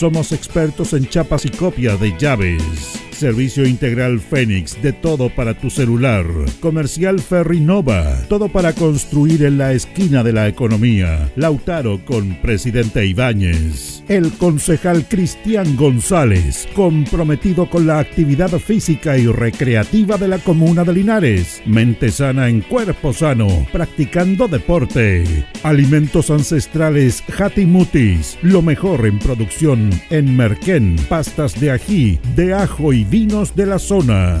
Somos expertos en chapas y copia de llaves. Servicio Integral Fénix, de todo para tu celular. Comercial Ferrinova, todo para construir en la esquina de la economía. Lautaro con Presidente Ibáñez. El concejal Cristian González, comprometido con la actividad física y recreativa de la comuna de Linares. Mente sana en cuerpo sano, practicando deporte. Alimentos ancestrales Hatimutis, lo mejor en producción en Merquén, pastas de ají, de ajo y vinos de la zona.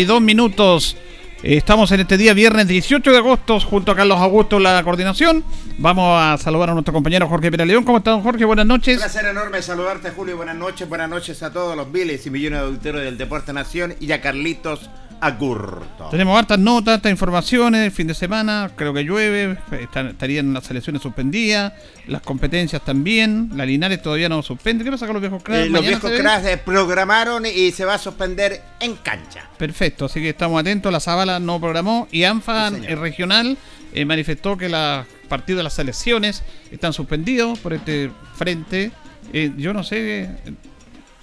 32 minutos. Estamos en este día, viernes 18 de agosto, junto a Carlos Augusto la coordinación. Vamos a saludar a nuestro compañero Jorge Peraleón. ¿Cómo estás, Jorge? Buenas noches. Un placer enorme saludarte, Julio. Buenas noches. Buenas noches a todos los miles y millones de auditores del Deporte Nación y a Carlitos Agurto. Tenemos hartas notas, hartas informaciones del fin de semana. Creo que llueve, estarían las selecciones suspendidas, las competencias también. La Linares todavía no suspende. ¿Qué pasa con los viejos cracks? Eh, los viejos cracks programaron y se va a suspender en cancha. Perfecto, así que estamos atentos. La Zabala no programó y ANFA el regional eh, manifestó que los partidos de las selecciones están suspendidos por este frente. Eh, yo no sé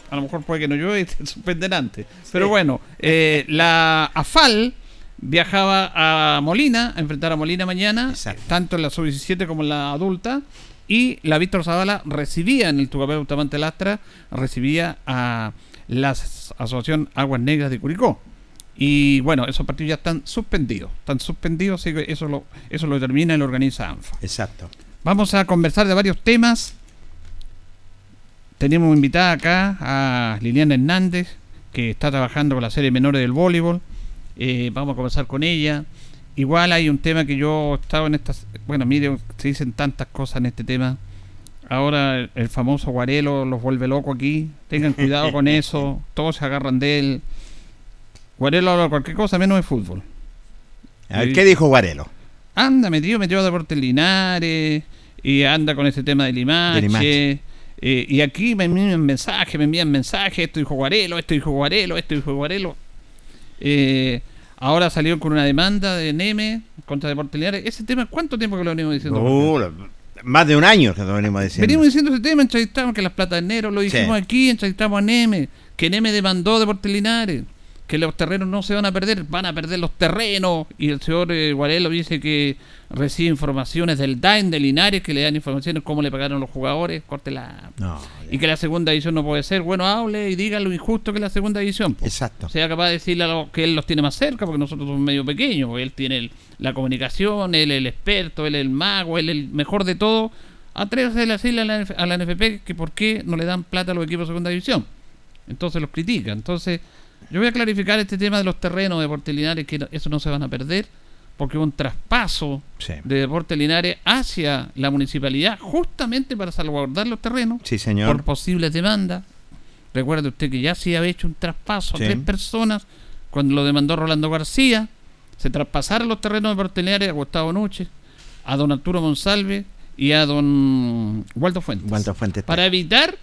a lo mejor puede que no llueve y te suspenden antes. Pero bueno, eh, la AFAL viajaba a Molina, a enfrentar a Molina mañana, tanto en la sub-17 como en la adulta. Y la Víctor Zavala recibía en el Tucapel Bustamante Lastra, recibía a la Asociación Aguas Negras de Curicó. Y bueno, esos partidos ya están suspendidos. Están suspendidos, así que eso lo, eso lo determina y lo organiza ANFA. Exacto. Vamos a conversar de varios temas. Tenemos invitada acá a Liliana Hernández, que está trabajando con la serie menores del voleibol. Eh, vamos a conversar con ella. Igual hay un tema que yo he estado en estas. Bueno, mire, se dicen tantas cosas en este tema. Ahora el, famoso Guarelo los vuelve loco aquí. Tengan cuidado con eso. Todos se agarran de él. Guarelo habla cualquier cosa menos de fútbol. A ver, ¿qué dijo Guarelo? Anda, metido, metió a Deportes Linares. Y anda con ese tema de Limache. Eh, y aquí me envían mensajes, me envían mensajes, esto dijo Guarelo, esto dijo Guarelo, esto dijo Guarelo. Eh, ahora salió con una demanda de Neme contra Deportes Linares. Ese tema, ¿cuánto tiempo que lo venimos diciendo? Uh, más de un año que lo venimos diciendo. Venimos diciendo ese tema, entrevistamos que las plata de enero, lo dijimos aquí, entrevistamos a Neme, que Neme demandó Deportes Linares que los terrenos no se van a perder, van a perder los terrenos. Y el señor eh, Guarelo dice que recibe informaciones del DAIN de Linares, que le dan informaciones cómo le pagaron los jugadores, córtela. No, y que la segunda edición no puede ser. Bueno, hable y diga lo injusto que es la segunda edición. Exacto. Sea capaz de decirle que él los tiene más cerca, porque nosotros somos medio pequeños. Él tiene la comunicación, él el experto, él el mago, él el mejor de todo. Atrévase a decirle a la, a la NFP que por qué no le dan plata a los equipos de segunda división. Entonces los critica. Entonces yo voy a clarificar este tema de los terrenos de Deportes Linares, que eso no se van a perder, porque hubo un traspaso de Deportes Linares hacia la municipalidad justamente para salvaguardar los terrenos por posibles demandas. Recuerde usted que ya se había hecho un traspaso a tres personas cuando lo demandó Rolando García. Se traspasaron los terrenos de Deportes Linares a Gustavo Nuche, a don Arturo Monsalve y a don Waldo Fuentes. Waldo Fuentes. Para evitar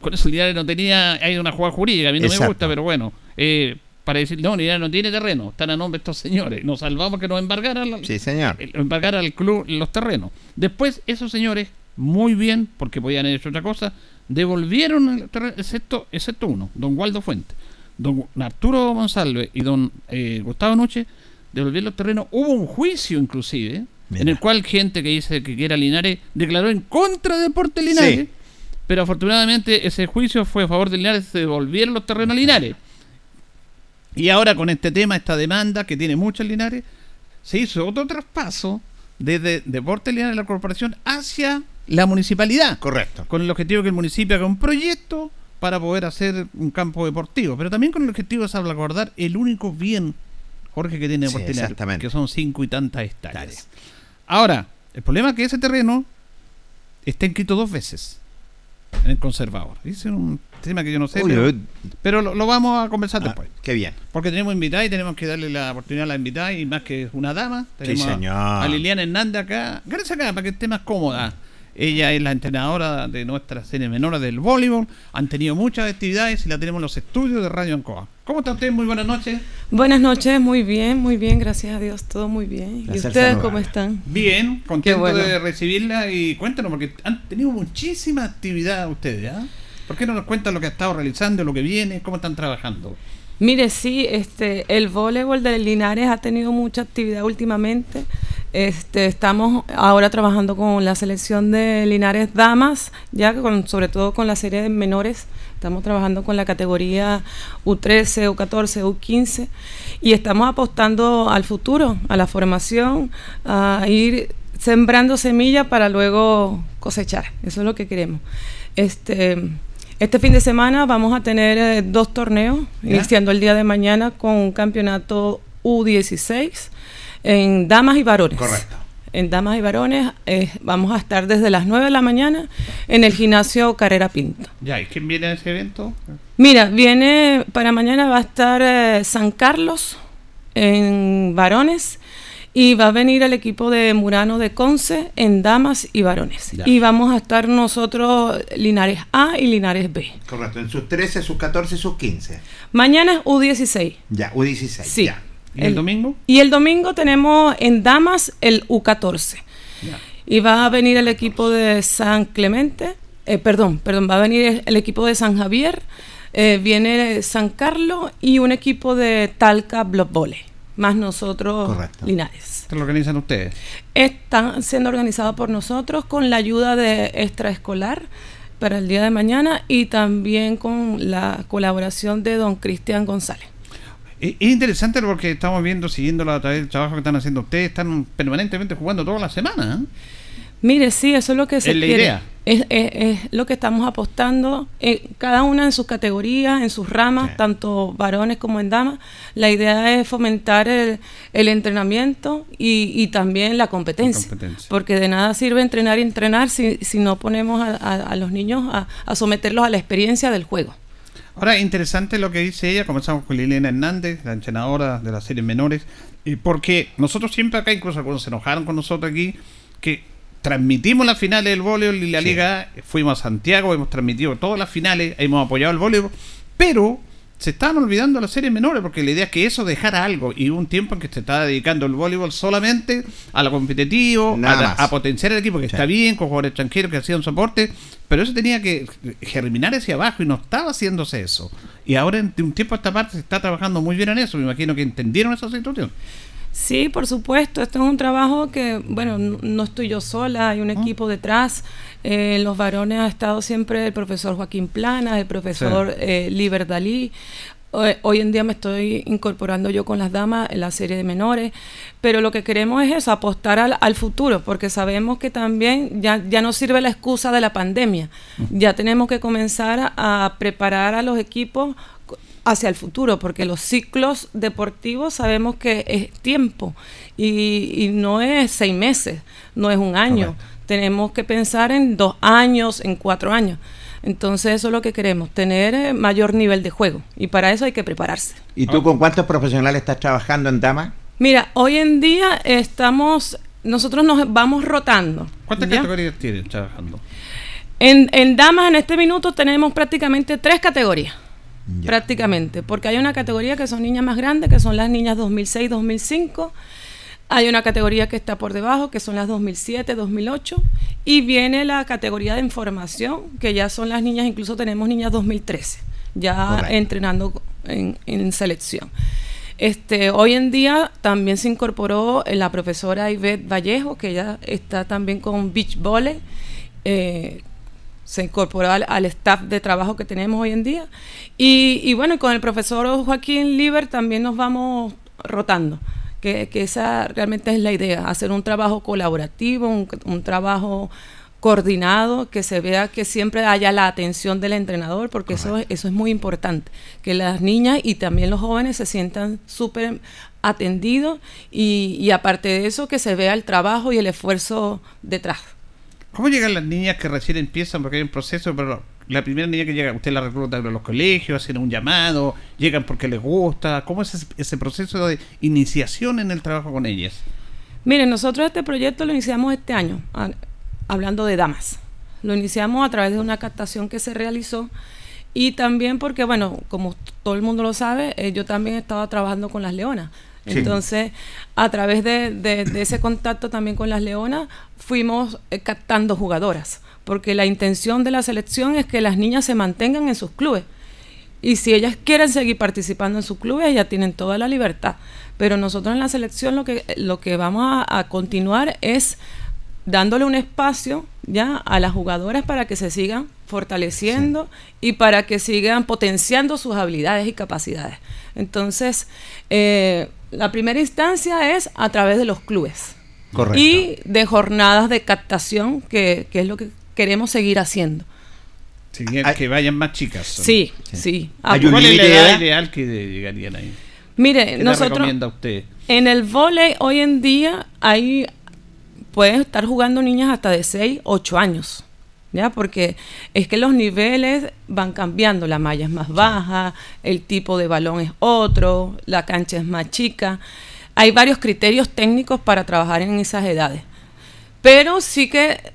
con eso Linares no tenía, hay una jugada jurídica, a mí no me gusta, pero bueno, eh, para decir, no, Linares no tiene terreno, están a nombre de estos señores, nos salvamos que nos embargaran, sí, señor. embargara al club los terrenos. Después, esos señores, muy bien, porque podían haber hecho otra cosa, devolvieron el terreno, excepto, excepto uno, don Waldo Fuente. Don Arturo González y don eh, Gustavo Noche devolvieron los terrenos. Hubo un juicio, inclusive, en el cual gente que dice que era Linares declaró en contra de Deporte Linares. Pero afortunadamente ese juicio fue a favor de Linares, se devolvieron los terrenos a Linares. Y ahora con este tema, esta demanda que tiene muchos Linares, se hizo otro traspaso desde Deportes Linares de la corporación hacia la municipalidad. Correcto. Con el objetivo que el municipio haga un proyecto para poder hacer un campo deportivo, pero también con el objetivo de salvaguardar el único bien, Jorge, que tiene Deportes Linares, que son cinco y tantas hectáreas. Ahora, el problema es que ese terreno está inscrito dos veces en el conservador. Es un tema que yo no sé, pero, lo, vamos a conversar ah, después. Qué bien. Porque tenemos invitada y tenemos que darle la oportunidad a la invitada y más que una dama. Tenemos A, Liliana Hernández acá. Gracias acá para que esté más cómoda. Ella es la entrenadora de nuestra serie menor del voleibol. Han tenido muchas actividades y la tenemos en los estudios de Radio Ancoa. ¿Cómo está usted? Muy buenas noches. Buenas noches, muy bien, muy bien, gracias a Dios, todo muy bien. ¿Y ustedes cómo están? Bien, contento de recibirla y cuéntanos, porque han tenido muchísima actividad ustedes, ¿ah? ¿Por qué no nos cuentan lo que ha estado realizando, lo que viene, cómo están trabajando? Mire, sí, este, el voleibol de Linares ha tenido mucha actividad últimamente. Este, estamos ahora trabajando con la selección de Linares Damas, ya con, sobre todo con la serie de menores. Estamos trabajando con la categoría U13, U14, U15 y estamos apostando al futuro, a la formación, a ir sembrando semillas para luego cosechar. Eso es lo que queremos. Este, este fin de semana vamos a tener eh, dos torneos, iniciando el día de mañana con un campeonato U16 en damas y varones. Correcto. En damas y varones eh, vamos a estar desde las 9 de la mañana en el gimnasio Carrera Pinto. Ya, ¿y quién viene a ese evento? Mira, viene para mañana va a estar eh, San Carlos en varones y va a venir el equipo de Murano de Conce en damas y varones. Y vamos a estar nosotros Linares A y Linares B. Correcto, en sus 13, sus 14, sus 15. Mañana es U16. Ya, U16. Sí. Ya. ¿Y el, domingo? Y el domingo tenemos en damas el U14. Y va a venir el equipo de San Clemente, eh, perdón, perdón, va a venir el equipo de San Javier, eh, viene San Carlos y un equipo de Talca Block Volley más nosotros Linares. ¿Esto lo organizan ustedes? Están siendo organizados por nosotros con la ayuda de extraescolar para el día de mañana y también con la colaboración de don Cristian González. Es interesante porque estamos viendo, siguiendo a través del trabajo que están haciendo ustedes, están permanentemente jugando toda la semana. ¿eh? Mire, sí, eso es lo que se ¿Es la Idea? Es, lo que estamos apostando, eh, cada una en sus categorías, en sus ramas, tanto varones como en damas. La idea es fomentar el, entrenamiento y, también la competencia, Porque de nada sirve entrenar y entrenar si, no ponemos a, los niños a, someterlos a la experiencia del juego. Ahora, interesante lo que dice ella. Comenzamos con Liliana Hernández, la entrenadora de las series menores. porque nosotros siempre acá, incluso cuando se enojaron con nosotros aquí, que transmitimos las finales del voleibol y la liga, fuimos a Santiago, hemos transmitido todas las finales, hemos apoyado el voleibol, pero se estaban olvidando las series menores porque la idea es que eso dejara algo y hubo un tiempo en que se estaba dedicando el voleibol solamente a lo competitivo, a, potenciar el equipo que está bien, con jugadores extranjeros que hacían soporte, pero eso tenía que germinar hacia abajo y no estaba haciéndose eso. Y ahora de un tiempo a esta parte se está trabajando muy bien en eso, me imagino que entendieron esa situación. Sí, por supuesto. Esto es un trabajo que, bueno, no estoy yo sola, hay un equipo detrás. Eh, en los varones ha estado siempre el profesor Joaquín Plana, el profesor eh, Liber Dalí. Hoy en día me estoy incorporando yo con las damas en la serie de menores, pero lo que queremos es eso, apostar al, futuro, porque sabemos que también ya, ya no sirve la excusa de la pandemia, ya tenemos que comenzar a preparar a los equipos hacia el futuro, porque los ciclos deportivos sabemos que es tiempo y, no es seis meses, no es un año. Tenemos que pensar en dos años, en cuatro años. Entonces eso es lo que queremos, tener eh, mayor nivel de juego y para eso hay que prepararse. ¿Y tú con cuántos profesionales estás trabajando en Dama? Mira, hoy en día estamos, nosotros nos vamos rotando. ¿Cuántas categorías tienes trabajando? En, en Damas en este minuto tenemos prácticamente tres categorías prácticamente, porque hay una categoría que son niñas más grandes, que son las niñas 2006-2005, hay una categoría que está por debajo, que son las 2007-2008, y viene la categoría de información, que ya son las niñas, incluso tenemos niñas 2013, ya entrenando en, selección. Este, hoy en día también se incorporó la profesora Ivette Vallejo, que ella está también con Beach Volley, eh, se incorporó al, staff de trabajo que tenemos hoy en día. Y, bueno, con el profesor Joaquín Liber también nos vamos rotando, que, esa realmente es la idea, hacer un trabajo colaborativo, un, trabajo coordinado, que se vea que siempre haya la atención del entrenador, porque eso, eso es muy importante, que las niñas y también los jóvenes se sientan súper atendidos y, y aparte de eso que se vea el trabajo y el esfuerzo detrás. ¿Cómo llegan las niñas que recién empiezan? Porque hay un proceso, pero la primera niña que llega, usted la recluta en los colegios, hacen un llamado, llegan porque les gusta. ¿Cómo es ese, proceso de iniciación en el trabajo con ellas? Miren, nosotros este proyecto lo iniciamos este año, hablando de damas. Lo iniciamos a través de una captación que se realizó y también porque, bueno, como todo el mundo lo sabe, eh, yo también estaba trabajando con las leonas. Entonces, a través de, ese contacto también con las leonas, fuimos eh, captando jugadoras, porque la intención de la selección es que las niñas se mantengan en sus clubes. Y si ellas quieren seguir participando en sus clubes, ellas tienen toda la libertad. Pero nosotros en la selección lo que, lo que vamos a, continuar es dándole un espacio ya a las jugadoras para que se sigan fortaleciendo y para que sigan potenciando sus habilidades y capacidades. Entonces, eh, la primera instancia es a través de los clubes. Correcto. Y de jornadas de captación, que, es lo que queremos seguir haciendo. que vayan más chicas. Sí, sí. ¿Cuál es la edad ideal que llegarían ahí? Mire, nosotros recomienda usted? en el volei hoy en día hay pueden estar jugando niñas hasta de 6, 8 años. ¿Ya? Porque es que los niveles van cambiando, la malla es más baja, el tipo de balón es otro, la cancha es más chica. Hay varios criterios técnicos para trabajar en esas edades. Pero sí que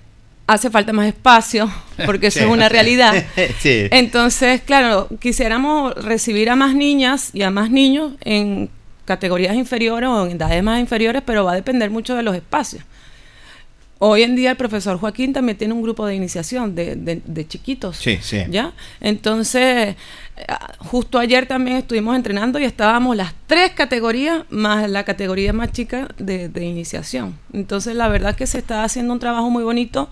hace falta más espacio, porque eso es una realidad. Entonces, claro, quisiéramos recibir a más niñas y a más niños en categorías inferiores o en edades más inferiores, pero va a depender mucho de los espacios. Hoy en día el profesor Joaquín también tiene un grupo de iniciación de, de, chiquitos. Sí, sí. ¿Ya? Entonces, justo ayer también estuvimos entrenando y estábamos las tres categorías más la categoría más chica de, de iniciación. Entonces, la verdad es que se está haciendo un trabajo muy bonito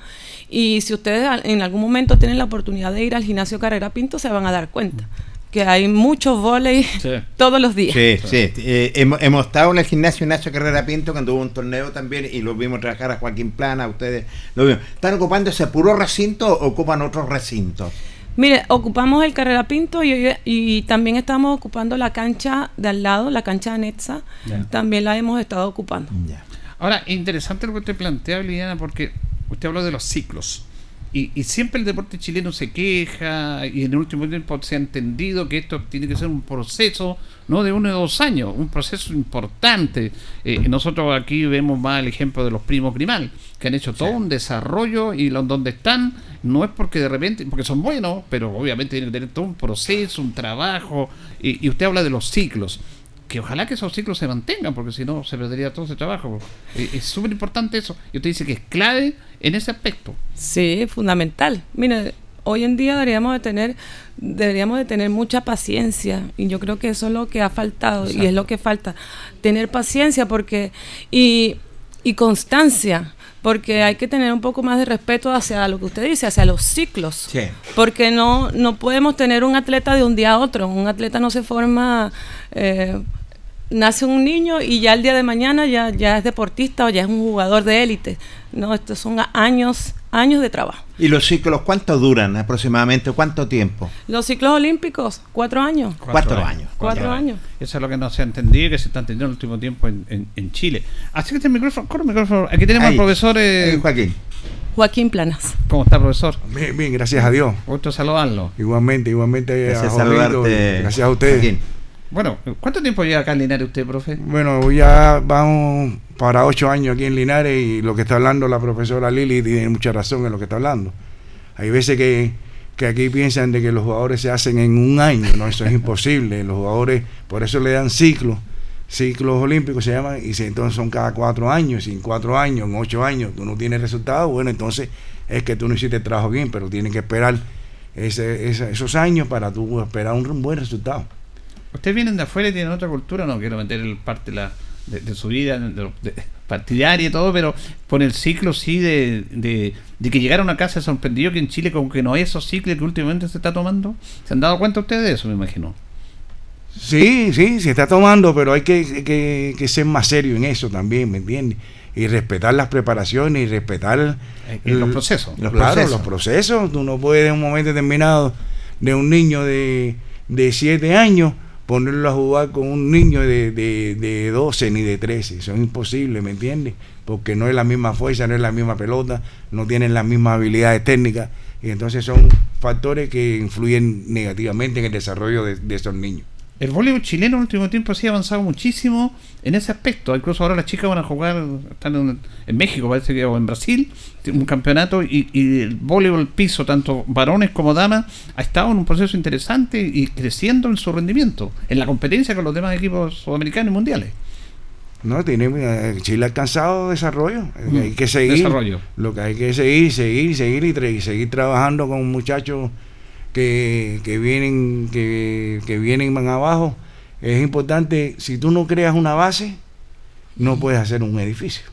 y si ustedes en algún momento tienen la oportunidad de ir al gimnasio Carrera Pinto, se van a dar cuenta que hay muchos volei todos los días. Sí, sí. Eh, hemos, estado en el gimnasio Nacho Carrera Pinto cuando hubo un torneo también y lo vimos trabajar a Joaquín Plana, a ustedes lo vimos. ¿Están ocupando ese puro recinto o ocupan otros recintos? Mire, ocupamos el Carrera Pinto y, y, también estamos ocupando la cancha de al lado, la cancha de Netza. También la hemos estado ocupando. Ahora, interesante lo que usted plantea, Liliana, porque usted habló de los ciclos. Y, siempre el deporte chileno se queja y en el último tiempo se ha entendido que esto tiene que ser un proceso, no de uno o dos años, un proceso importante. Eh, nosotros aquí vemos más el ejemplo de los primos Grimal, que han hecho todo un desarrollo y donde están no es porque de repente, porque son buenos, pero obviamente tienen que tener todo un proceso, un trabajo. y usted habla de los ciclos que ojalá que esos ciclos se mantengan, porque si no se perdería todo ese trabajo. Eh, es súper importante eso. Y usted dice que es clave en ese aspecto. Sí, fundamental. Mire, hoy en día deberíamos de tener deberíamos de tener mucha paciencia y yo creo que eso es lo que ha faltado y es lo que falta tener paciencia porque y, y constancia porque hay que tener un poco más de respeto hacia lo que usted dice, hacia los ciclos. Porque no, no podemos tener un atleta de un día a otro. Un atleta no se forma eh, nace un niño y ya el día de mañana ya, ya es deportista o ya es un jugador de élite. No, estos son años, años de trabajo. ¿Y los ciclos cuánto duran aproximadamente? ¿Cuánto tiempo? Los ciclos olímpicos, cuatro años. Cuatro, años. Cuatro, años. Eso es lo que no se ha entendido y que se está entendiendo en el último tiempo en, en, Chile. Así que este micrófono, corre micrófono. Aquí tenemos al profesor eh, Joaquín. Joaquín Planas. ¿Cómo está, profesor? Bien, bien, gracias a Dios. Gusto saludarlo. Igualmente, igualmente. Gracias a saludarte. Gracias a ustedes. Bueno, ¿cuánto tiempo lleva acá en Linares usted, profe? Bueno, ya vamos para ocho años aquí en Linares y lo que está hablando la profesora Lili tiene mucha razón en lo que está hablando. Hay veces que, aquí piensan de que los jugadores se hacen en un año, no, eso es imposible. Los jugadores, por eso le dan ciclos, ciclos olímpicos se llaman, y entonces son cada cuatro años, y en cuatro años, en ocho años, tú no tienes resultados, bueno, entonces es que tú no hiciste trabajo bien, pero tienes que esperar esos años para tú esperar un buen resultado. Ustedes vienen de afuera y tienen otra cultura, no quiero meter el parte de, su vida de, partidaria y todo, pero por el ciclo sí de, de, que llegaron a casa sorprendió que en Chile como que no hay esos ciclos que últimamente se está tomando. ¿Se han dado cuenta ustedes de eso, me imagino? Sí, sí, se está tomando, pero hay que, que, ser más serio en eso también, ¿me entiendes? Y respetar las preparaciones y respetar eh, los procesos. Los procesos. los procesos. Tú no puedes en un momento determinado de un niño de, de siete años ponerlo a jugar con un niño de, de, de 12 ni de 13. Eso es imposible, ¿me entiendes? Porque no es la misma fuerza, no es la misma pelota, no tienen las mismas habilidades técnicas. Y entonces son factores que influyen negativamente en el desarrollo de esos niños el voleibol chileno en el último tiempo sí ha avanzado muchísimo en ese aspecto. Incluso ahora las chicas van a jugar, están en, México, parece que, o en Brasil, un campeonato y, el voleibol piso, tanto varones como damas, ha estado en un proceso interesante y creciendo en su rendimiento, en la competencia con los demás equipos sudamericanos y mundiales. No, tiene, eh, Chile ha alcanzado desarrollo. Mm, hay que seguir. Desarrollo. Lo que hay que seguir, seguir, seguir y seguir trabajando con muchachos que, que vienen, que, que vienen van abajo. Es importante, si tú no creas una base, no puedes hacer un edificio.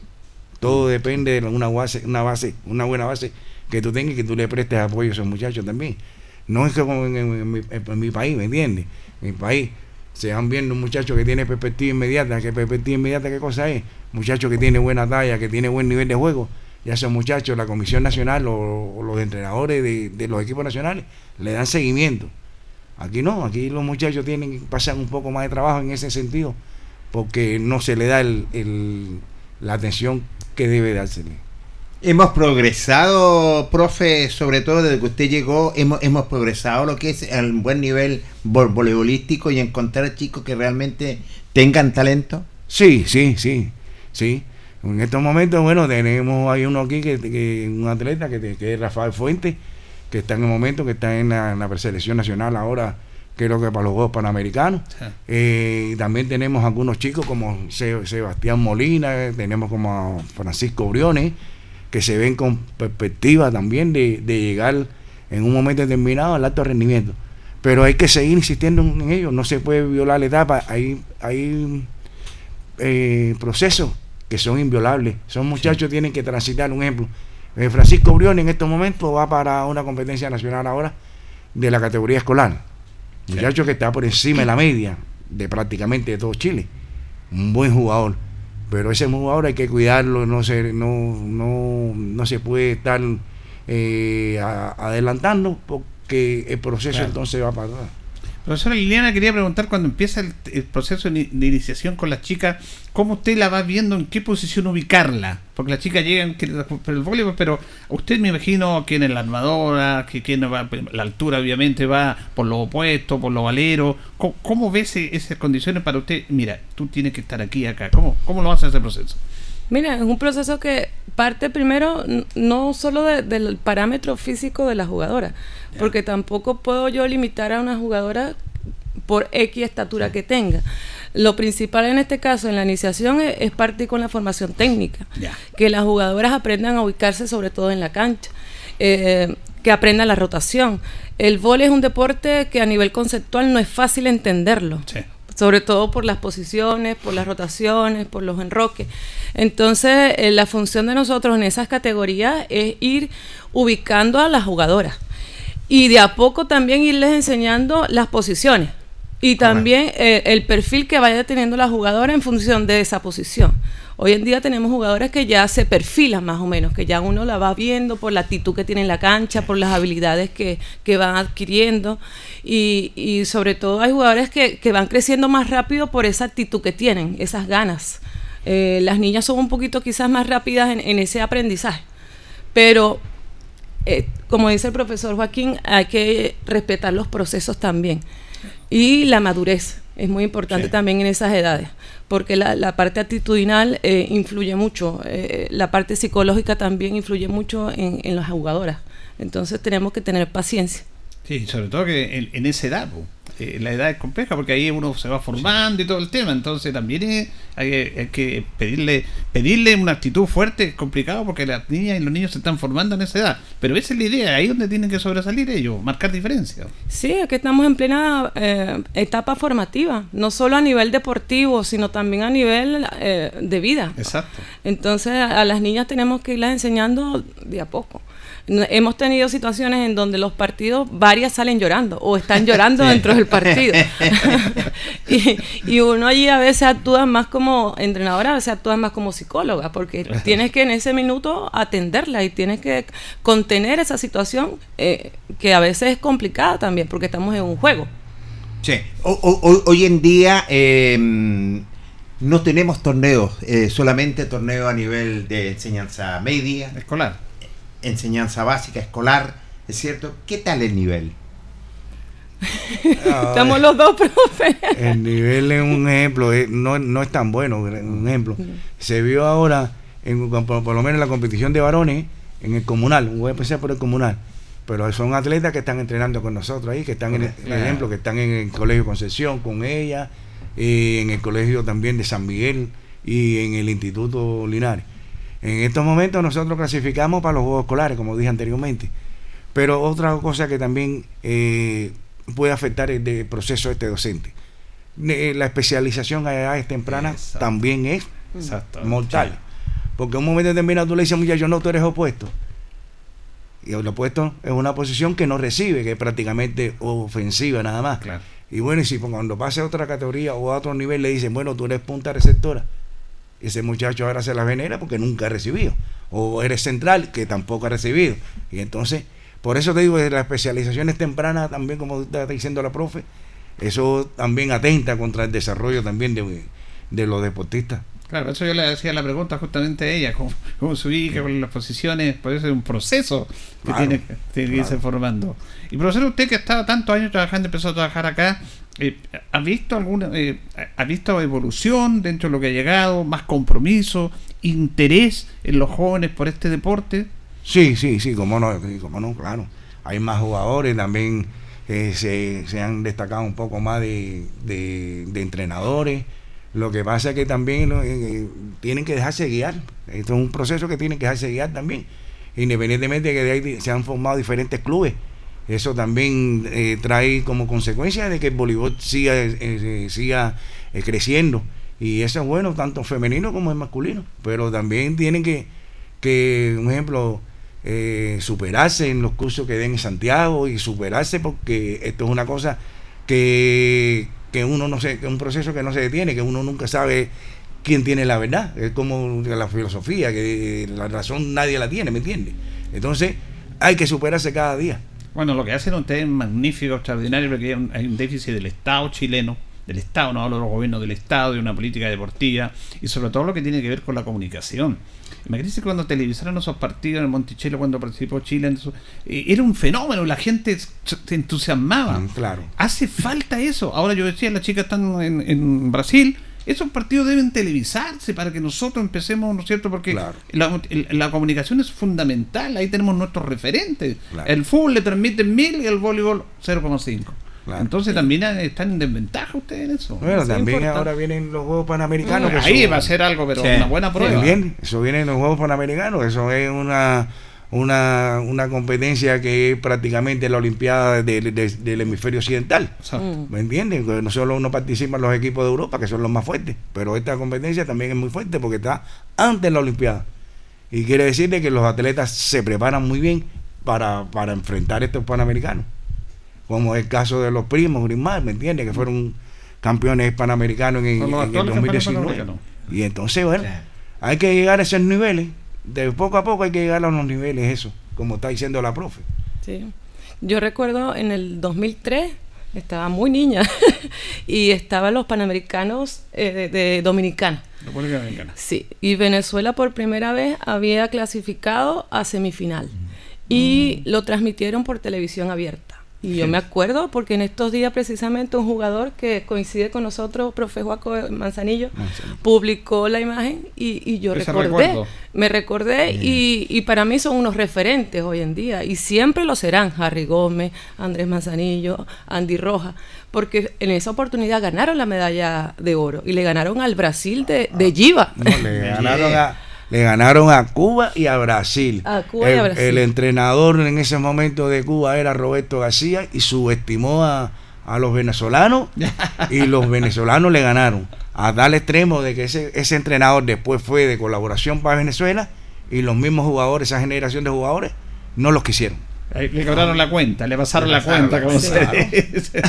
Todo depende de una base, una base, una buena base que tú tengas y que tú le prestes apoyo a esos muchachos también. No es como en, mi, país, ¿me entiendes? En mi país se van viendo un muchacho que tiene perspectiva inmediata. ¿Qué perspectiva inmediata qué cosa es? Muchacho que tiene buena talla, que tiene buen nivel de juego ya esos muchachos, la Comisión Nacional o, los entrenadores de, los equipos nacionales le dan seguimiento. Aquí no, aquí los muchachos tienen pasan un poco más de trabajo en ese sentido, porque no se le da el, la atención que debe dársele. Hemos progresado, profe, sobre todo desde que usted llegó, hemos, hemos progresado lo que es el buen nivel voleibolístico y encontrar chicos que realmente tengan talento. Sí, sí, sí, sí. En estos momentos, bueno, tenemos ahí uno aquí, que, un atleta, que, que, es Rafael Fuentes, que está en el momento, que está en la, preselección nacional ahora, creo que para los Juegos Panamericanos. Eh, también tenemos algunos chicos como Sebastián Molina, tenemos como Francisco Briones, que se ven con perspectiva también de, llegar en un momento determinado al alto rendimiento. Pero hay que seguir insistiendo en ello, no se puede violar la etapa, hay, hay eh, procesos que son inviolables. Son muchachos que tienen que transitar, un ejemplo. Eh, Francisco Brión en estos momentos va para una competencia nacional ahora de la categoría escolar. Muchacho que está por encima de la media de prácticamente de todo Chile. Un buen jugador. Pero ese jugador hay que cuidarlo, no se, no, no, no se puede estar eh, adelantando porque el proceso entonces va para atrás. Profesora Liliana, quería preguntar cuando empieza el, proceso de, iniciación con las chicas, ¿cómo usted la va viendo, en qué posición ubicarla? Porque las chicas llegan por el voleibol, pero usted me imagino quién es la armadora, que quién va, la altura obviamente va por lo opuesto, por lo valero. ¿Cómo, ve esas condiciones para usted? Mira, tú tienes que estar aquí, acá. ¿Cómo, cómo lo hace ese proceso? Mira, es un proceso que parte primero no solo del parámetro físico de la jugadora, porque tampoco puedo yo limitar a una jugadora por X estatura que tenga. Lo principal en este caso, en la iniciación, es, partir con la formación técnica. Que las jugadoras aprendan a ubicarse sobre todo en la cancha. Eh, que aprendan la rotación. El vóley es un deporte que a nivel conceptual no es fácil entenderlo. Sobre todo por las posiciones, por las rotaciones, por los enroques. Entonces, eh, la función de nosotros en esas categorías es ir ubicando a las jugadoras y de a poco también irles enseñando las posiciones y también eh, el perfil que vaya teniendo la jugadora en función de esa posición. Hoy en día tenemos jugadores que ya se perfilan más o menos, que ya uno la va viendo por la actitud que tiene en la cancha, por las habilidades que, van adquiriendo y, sobre todo hay jugadores que, van creciendo más rápido por esa actitud que tienen, esas ganas. Eh, las niñas son un poquito quizás más rápidas en, en ese aprendizaje, pero eh, como dice el profesor Joaquín, hay que respetar los procesos también. Y la madurez es muy importante también en esas edades, porque la, parte actitudinal eh, influye mucho, eh, la parte psicológica también influye mucho en, en, las jugadoras. Entonces tenemos que tener paciencia. Sí, sobre todo que en, en esa edad. Eh, la edad es compleja porque ahí uno se va formando y todo el tema. Entonces también hay, que pedirle pedirle una actitud fuerte, es complicado porque las niñas y los niños se están formando en esa edad. Pero esa es la idea, ahí es donde tienen que sobresalir ellos, marcar diferencia. Sí, es que estamos en plena eh, etapa formativa, no solo a nivel deportivo, sino también a nivel eh, de vida. Exacto. Entonces a las niñas tenemos que irlas enseñando de a poco. Hemos tenido situaciones en donde los partidos, varias salen llorando o están llorando dentro del partido. y, uno allí a veces actúa más como entrenadora, a veces actúa más como psicóloga, porque tienes que en ese minuto atenderla y tienes que contener esa situación eh, que a veces es complicada también, porque estamos en un juego. Sí, hoy en día em, no tenemos torneos, eh, solamente torneos a nivel de enseñanza media. Escolar enseñanza básica, escolar, ¿es cierto? ¿Qué tal el nivel? Estamos los dos, profe. El nivel es un ejemplo, no, es tan bueno, un ejemplo. Se vio ahora, en, por, lo menos en la competición de varones, en el comunal, voy a empezar por el comunal, pero son atletas que están entrenando con nosotros ahí, que están en el, ejemplo, que están en el Colegio Concepción con ella, y en el Colegio también de San Miguel y en el Instituto Linares. En estos momentos nosotros clasificamos para los Juegos Escolares, como dije anteriormente. Pero otra cosa que también eh, puede afectar el proceso este docente. La especialización a edades tempranas también es mortal. Porque en un momento determinado tú le dices, muchacho, no, tú eres opuesto. Y el opuesto es una posición que no recibe, que es prácticamente ofensiva nada más. Y bueno, y si cuando pase a otra categoría o a otro nivel le dicen, bueno, tú eres punta receptora, ese muchacho ahora se la venera porque nunca ha recibido. O eres central, que tampoco ha recibido. Y entonces, por eso te digo, las especializaciones tempranas también, como está diciendo la profe, eso también atenta contra el desarrollo también de, los deportistas. Claro, eso yo le decía la pregunta justamente a ella, cómo, cómo se ubica con las posiciones, por eso es un proceso que tiene, que irse formando. Y profesor, usted que ha estado tantos años trabajando, empezó a trabajar acá, eh, ¿ha visto alguna eh, ha visto evolución dentro de lo que ha llegado, más compromiso, interés en los jóvenes por este deporte? Sí, sí, sí, como no, como no, claro. Hay más jugadores, también eh, se, han destacado un poco más de, entrenadores. Lo que pasa es que también tienen que dejarse guiar. Esto es un proceso que tienen que dejarse guiar también. Independientemente de que de ahí se han formado diferentes clubes eso también eh, trae como consecuencia de que el voleibol siga, eh, eh, siga creciendo. Y eso es bueno, tanto femenino como en masculino. Pero también tienen que, que un ejemplo, superarse en los cursos que den en Santiago y superarse porque esto es una cosa que, que uno no sé, que un proceso que no se detiene, que uno nunca sabe quién tiene la verdad. Es como la filosofía, que la razón nadie la tiene, ¿me entiendes? Entonces hay que superarse cada día. Bueno, lo que hacen ustedes es magnífico, extraordinario, porque hay un, hay un déficit del Estado chileno, del Estado, no hablo de los gobiernos del Estado, de una política deportiva, y sobre todo lo que tiene que ver con la comunicación. Imagínense cuando televisaron esos partidos en el Monticello, cuando participó Chile, en su- eh, era un fenómeno, la gente se entusiasmaba. Mm, claro. Hace falta eso. Ahora yo decía, las chicas están en, en Brasil. Esos partidos deben televisarse para que nosotros empecemos, ¿no es cierto? Porque Claro. la, comunicación es fundamental. Ahí tenemos nuestros referentes. Claro. El fútbol le transmiten mil y el voleibol 0,5. Claro. Entonces también están en desventaja ustedes en eso. Bueno, también ahora vienen los Juegos Panamericanos. Ahí son- va a ser algo, pero Sí. una buena prueba. Bien, eso viene en los Juegos Panamericanos, eso es una una, una competencia que es prácticamente la Olimpiada de- de- del hemisferio occidental. Exacto. Mm. ¿Me entienden? Que no solo uno participa en los equipos de Europa, que son los más fuertes, pero esta competencia también es muy fuerte porque está antes de la Olimpiada. Y quiere decirle que los atletas se preparan muy bien para, para enfrentar estos panamericanos. Como es el caso de los primos Grismar, ¿me entiendes? Que fueron campeones panamericanos en, en el actuales campeones 2019. panamericanos. Y entonces, bueno, Sí. hay que llegar a esos niveles. De poco a poco hay que llegar a los niveles, eso, como está diciendo la profe. Sí. Yo recuerdo en el 2003, estaba muy niña, y estaban los Panamericanos eh, de, de Dominicana. República Dominicana. Sí, y Venezuela por primera vez había clasificado a semifinal. Y lo transmitieron por televisión abierta. Y yo me acuerdo porque en estos días precisamente un jugador que coincide con nosotros, profe Joaco Manzanillo, Manzanillo. publicó la imagen y, y yo Ese recordé, recuerdo. me recordé y, y para mí son unos referentes hoy en día y siempre lo serán, Harry Gómez, Andrés Manzanillo, Andy Roja, porque en esa oportunidad ganaron la medalla de oro y le ganaron al Brasil de, de Giva. No, le ganaron a le ganaron a Cuba y a Brasil. A Cuba y el, a Brasil. el entrenador en ese momento de Cuba era Roberto García y subestimó a, a los venezolanos y los venezolanos le ganaron. A tal extremo de que ese, ese entrenador después fue de colaboración para Venezuela y los mismos jugadores, esa generación de jugadores, no los quisieron. Le cobraron la cuenta, le pasaron Le la cuenta, como se dice.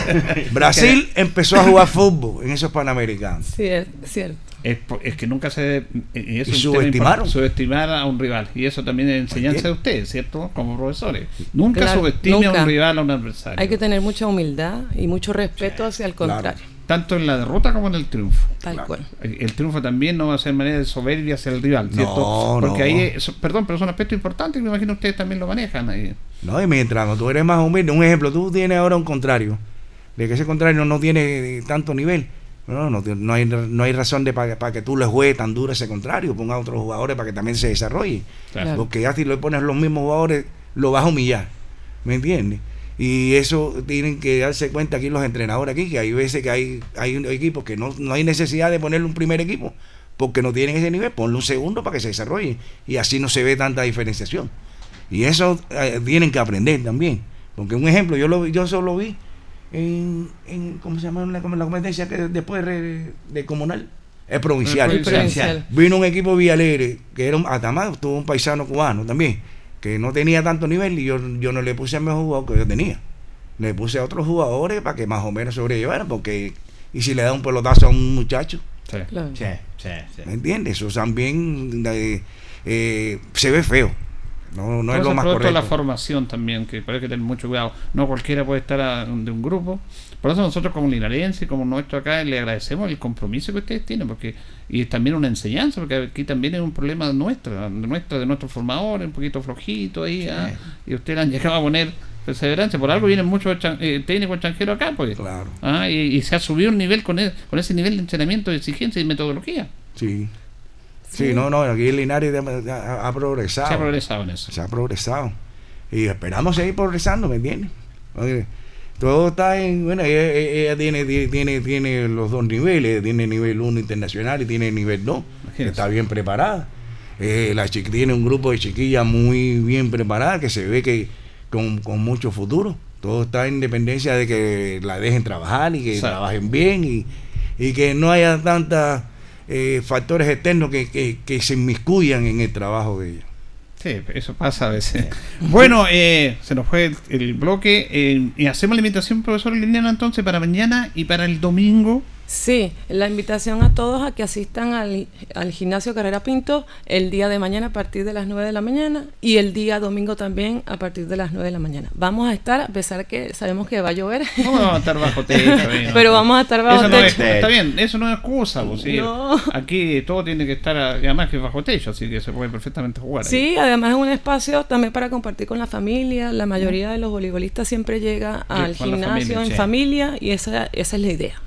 Brasil empezó a jugar fútbol en esos panamericanos. Sí, es cierto. Es, es que nunca se. Y, eso Y es un tema subestimaron. subestimar a un rival. Y eso también es enseñanza de ustedes, ¿cierto? Como profesores. Nunca Claro, subestime a un rival, a un adversario. Hay que tener mucha humildad y mucho respeto hacia el claro. contrario. Tanto en la derrota como en el triunfo. Tal Claro. cual. El triunfo también no va a ser manera de soberbia hacia el rival, ¿cierto? No, Porque no. ahí, es- perdón, pero es un aspecto importante que me imagino ustedes también lo manejan. ahí. No, y mientras tú eres más humilde, un ejemplo, tú tienes ahora un contrario, de que ese contrario no tiene tanto nivel. No, no, no hay, no hay razón de para, que tú le juegues tan duro ese contrario, ponga a otros jugadores para que también se desarrolle. Claro. Porque ya si le pones los mismos jugadores, lo vas a humillar. ¿Me entiendes? Y eso tienen que darse cuenta aquí los entrenadores aquí, que hay veces que hay, hay equipos que no, no hay necesidad de ponerle un primer equipo, porque no tienen ese nivel, ponle un segundo para que se desarrolle. Y así no se ve tanta diferenciación. Y eso eh, tienen que aprender también. Porque un ejemplo, yo lo yo solo vi en, en ¿cómo se llama la, la competencia que después de, de comunal? Es provincial. El provincial. Vino un equipo de Villalegre, que era un, además tuvo un paisano cubano también, que no tenía tanto nivel y yo, yo no le puse al mejor jugador que yo tenía. Le puse a otros jugadores para que más o menos sobrellevaran, porque y si le da un pelotazo a un muchacho, Sí. Claro. Sí, sí, sí. ¿me entiendes? Eso también eh, eh, se ve feo. No, no es lo más de la correcto. formación también, que hay que tener mucho cuidado. No cualquiera puede estar a- de un grupo. Por eso nosotros como linarense, como nuestro acá, le agradecemos el compromiso que ustedes tienen, porque y es también una enseñanza, porque aquí también es un problema nuestro, de nuestra, de nuestros formadores, un poquito flojito ahí, ah, y ustedes han llegado a poner perseverancia. Por algo vienen muchos extran- eh, técnicos extranjeros acá, pues. Claro, Ah, y, y se ha subido un nivel con, e- con ese nivel de entrenamiento, de exigencia y metodología. sí. Sí, no, no, aquí Linares ha, ha- progresado. Se ha progresado en eso. se ha progresado. Y esperamos seguir progresando, ¿me entiendes? Todo está en. Bueno, ella, ella tiene, tiene, tiene, los dos niveles: tiene nivel 1 internacional y tiene nivel 2. Imagínese. Está bien preparada. Eh, la chiqui tiene un grupo de chiquillas muy bien preparadas que se ve que con, con mucho futuro. Todo está en dependencia de que la dejen trabajar y que trabajen bien y, y que no haya tantos factores externos que, que, que se inmiscuyan en el trabajo de ella. Sí, eso pasa a veces. Bueno, eh, se nos fue el, el bloque eh, y hacemos la invitación, profesor Liliana, entonces para mañana y para el domingo Sí, la invitación a todos a que asistan al, al, gimnasio Carrera Pinto el día de mañana a partir de las 9 de la mañana y el día domingo también a partir de las 9 de la mañana. Vamos a estar, a pesar que sabemos que va a llover. No vamos a estar bajo techo. Pero vamos a estar bajo eso techo. Es, está bien, eso no es excusa. Pues, ¿sí? no. Aquí todo tiene que estar, además que bajo techo, así que se puede perfectamente jugar. Sí, además es un espacio también para compartir con la familia. La mayoría de los voleibolistas siempre llega al gimnasio familia, en sí. familia y esa, esa es la idea.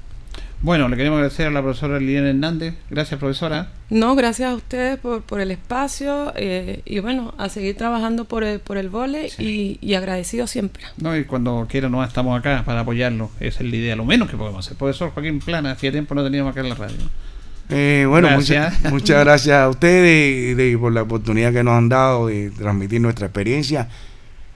Bueno, le queremos agradecer a la profesora Liliana Hernández. Gracias, profesora. No, gracias a ustedes por, por el espacio eh, y bueno, a seguir trabajando por el, por el vole sí. y, y, agradecido siempre. No, y cuando quiera no estamos acá para apoyarlo. Esa es la idea, lo menos que podemos hacer. Profesor Joaquín Plana, hacía tiempo no teníamos acá en la radio. Eh, bueno, gracias. Mucha, muchas gracias a ustedes de, de, por la oportunidad que nos han dado de transmitir nuestra experiencia.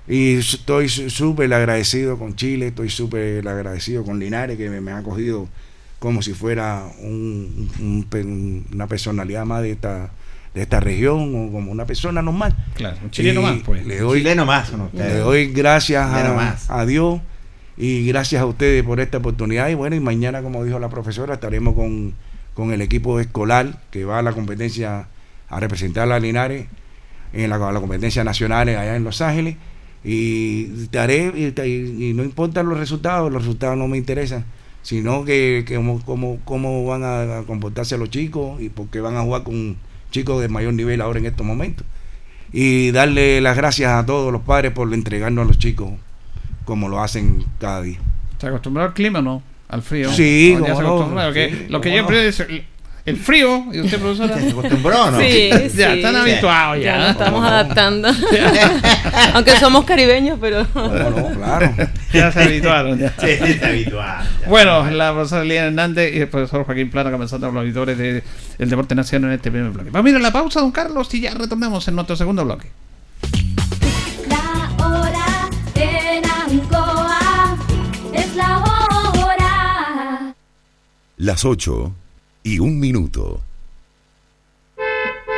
Y estoy súper agradecido con Chile, estoy súper agradecido con Linares, que me, me ha acogido como si fuera un, un, una personalidad más de esta de esta región o como una persona normal. Claro, un chileno más, pues. Le doy, chileno más, no, le doy gracias a, a, Dios y gracias a ustedes por esta oportunidad. Y bueno, y mañana, como dijo la profesora, estaremos con, con el equipo escolar que va a la competencia a representar a Linares en la, la competencia nacional allá en Los Ángeles. Y estaré, y, y no importan los resultados, los resultados no me interesan sino que, que cómo, cómo, cómo, van a comportarse los chicos y porque van a jugar con chicos de mayor nivel ahora en estos momentos. Y darle las gracias a todos los padres por entregarnos a los chicos como lo hacen cada día. ¿Se acostumbrado al clima o no? Al frío. Sí, no, no, sí, lo que yo no. es el frío, y usted, profesora. ¿Se acostumbró no? Sí, ya, sí. están habituados ya. Ya nos estamos adaptando. Aunque somos caribeños, pero. No, no, claro. Ya se habituaron. Ya. Sí, se habituaron. Bueno, la profesora Liliana Hernández y el profesor Joaquín Plana comenzando con los auditores del de, Deporte Nacional en este primer bloque. Vamos a ir a la pausa, don Carlos, y ya retornamos en nuestro segundo bloque. La hora en Ancoa es la hora. Las 8 y un minuto.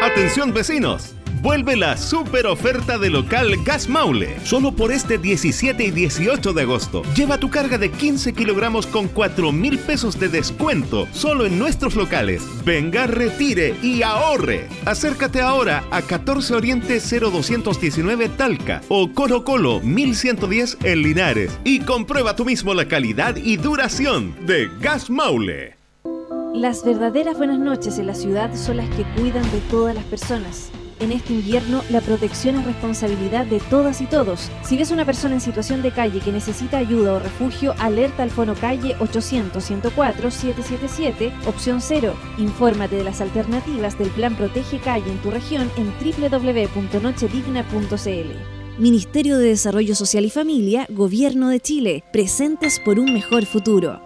Atención vecinos, vuelve la super oferta de local Gas Maule. Solo por este 17 y 18 de agosto. Lleva tu carga de 15 kilogramos con 4 mil pesos de descuento solo en nuestros locales. Venga, retire y ahorre. Acércate ahora a 14 Oriente 0219 Talca o Colo Colo 1110 en Linares y comprueba tú mismo la calidad y duración de Gas Maule. Las verdaderas buenas noches en la ciudad son las que cuidan de todas las personas. En este invierno, la protección es responsabilidad de todas y todos. Si ves una persona en situación de calle que necesita ayuda o refugio, alerta al Fono Calle 800-104-777, opción 0. Infórmate de las alternativas del Plan Protege Calle en tu región en www.nochedigna.cl. Ministerio de Desarrollo Social y Familia, Gobierno de Chile, presentes por un mejor futuro.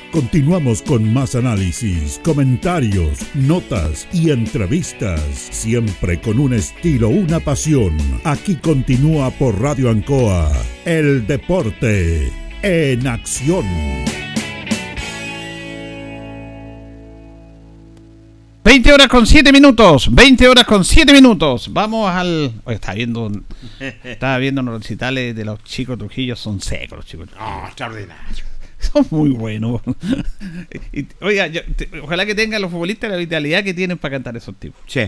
Continuamos con más análisis, comentarios, notas y entrevistas, siempre con un estilo, una pasión. Aquí continúa por Radio Ancoa, el deporte en acción. 20 horas con 7 minutos, 20 horas con 7 minutos. Vamos al. Oye, estaba viendo, un- estaba viendo unos recitales de los chicos Trujillo, son secos los chicos. Oh, extraordinario. Son muy buenos. Y, oiga, yo- te- ojalá que tengan los futbolistas la vitalidad que tienen para cantar esos tipos. Sí.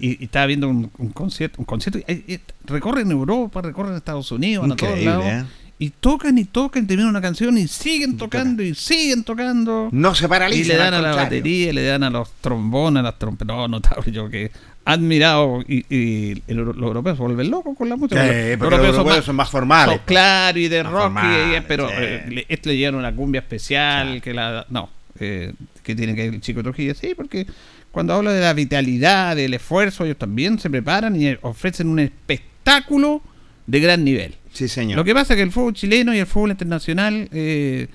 Y, y estaba viendo un, un concierto, un concierto y- recorren Europa, recorren Estados Unidos, a todos lados. ¿eh? Y tocan y tocan, terminan una canción y siguen tocando y siguen tocando. No se paraliza. Y le dan a la contrario. batería, le dan a los trombones, a las trompetas. No, notable yo que admirado. Y, y el- los europeos se vuelven locos con la música. Sí, Los europeos son más formales. Son claro y de Más rock. y- pero sí. eh, le- este le dieron una cumbia especial. que la No, eh, que tiene que ir el chico Trujillo. Sí, porque cuando habla de la vitalidad, del esfuerzo, ellos también se preparan y ofrecen un espectáculo de gran nivel. Sí, señor. Lo que pasa es que el fútbol chileno y el fútbol internacional, eh,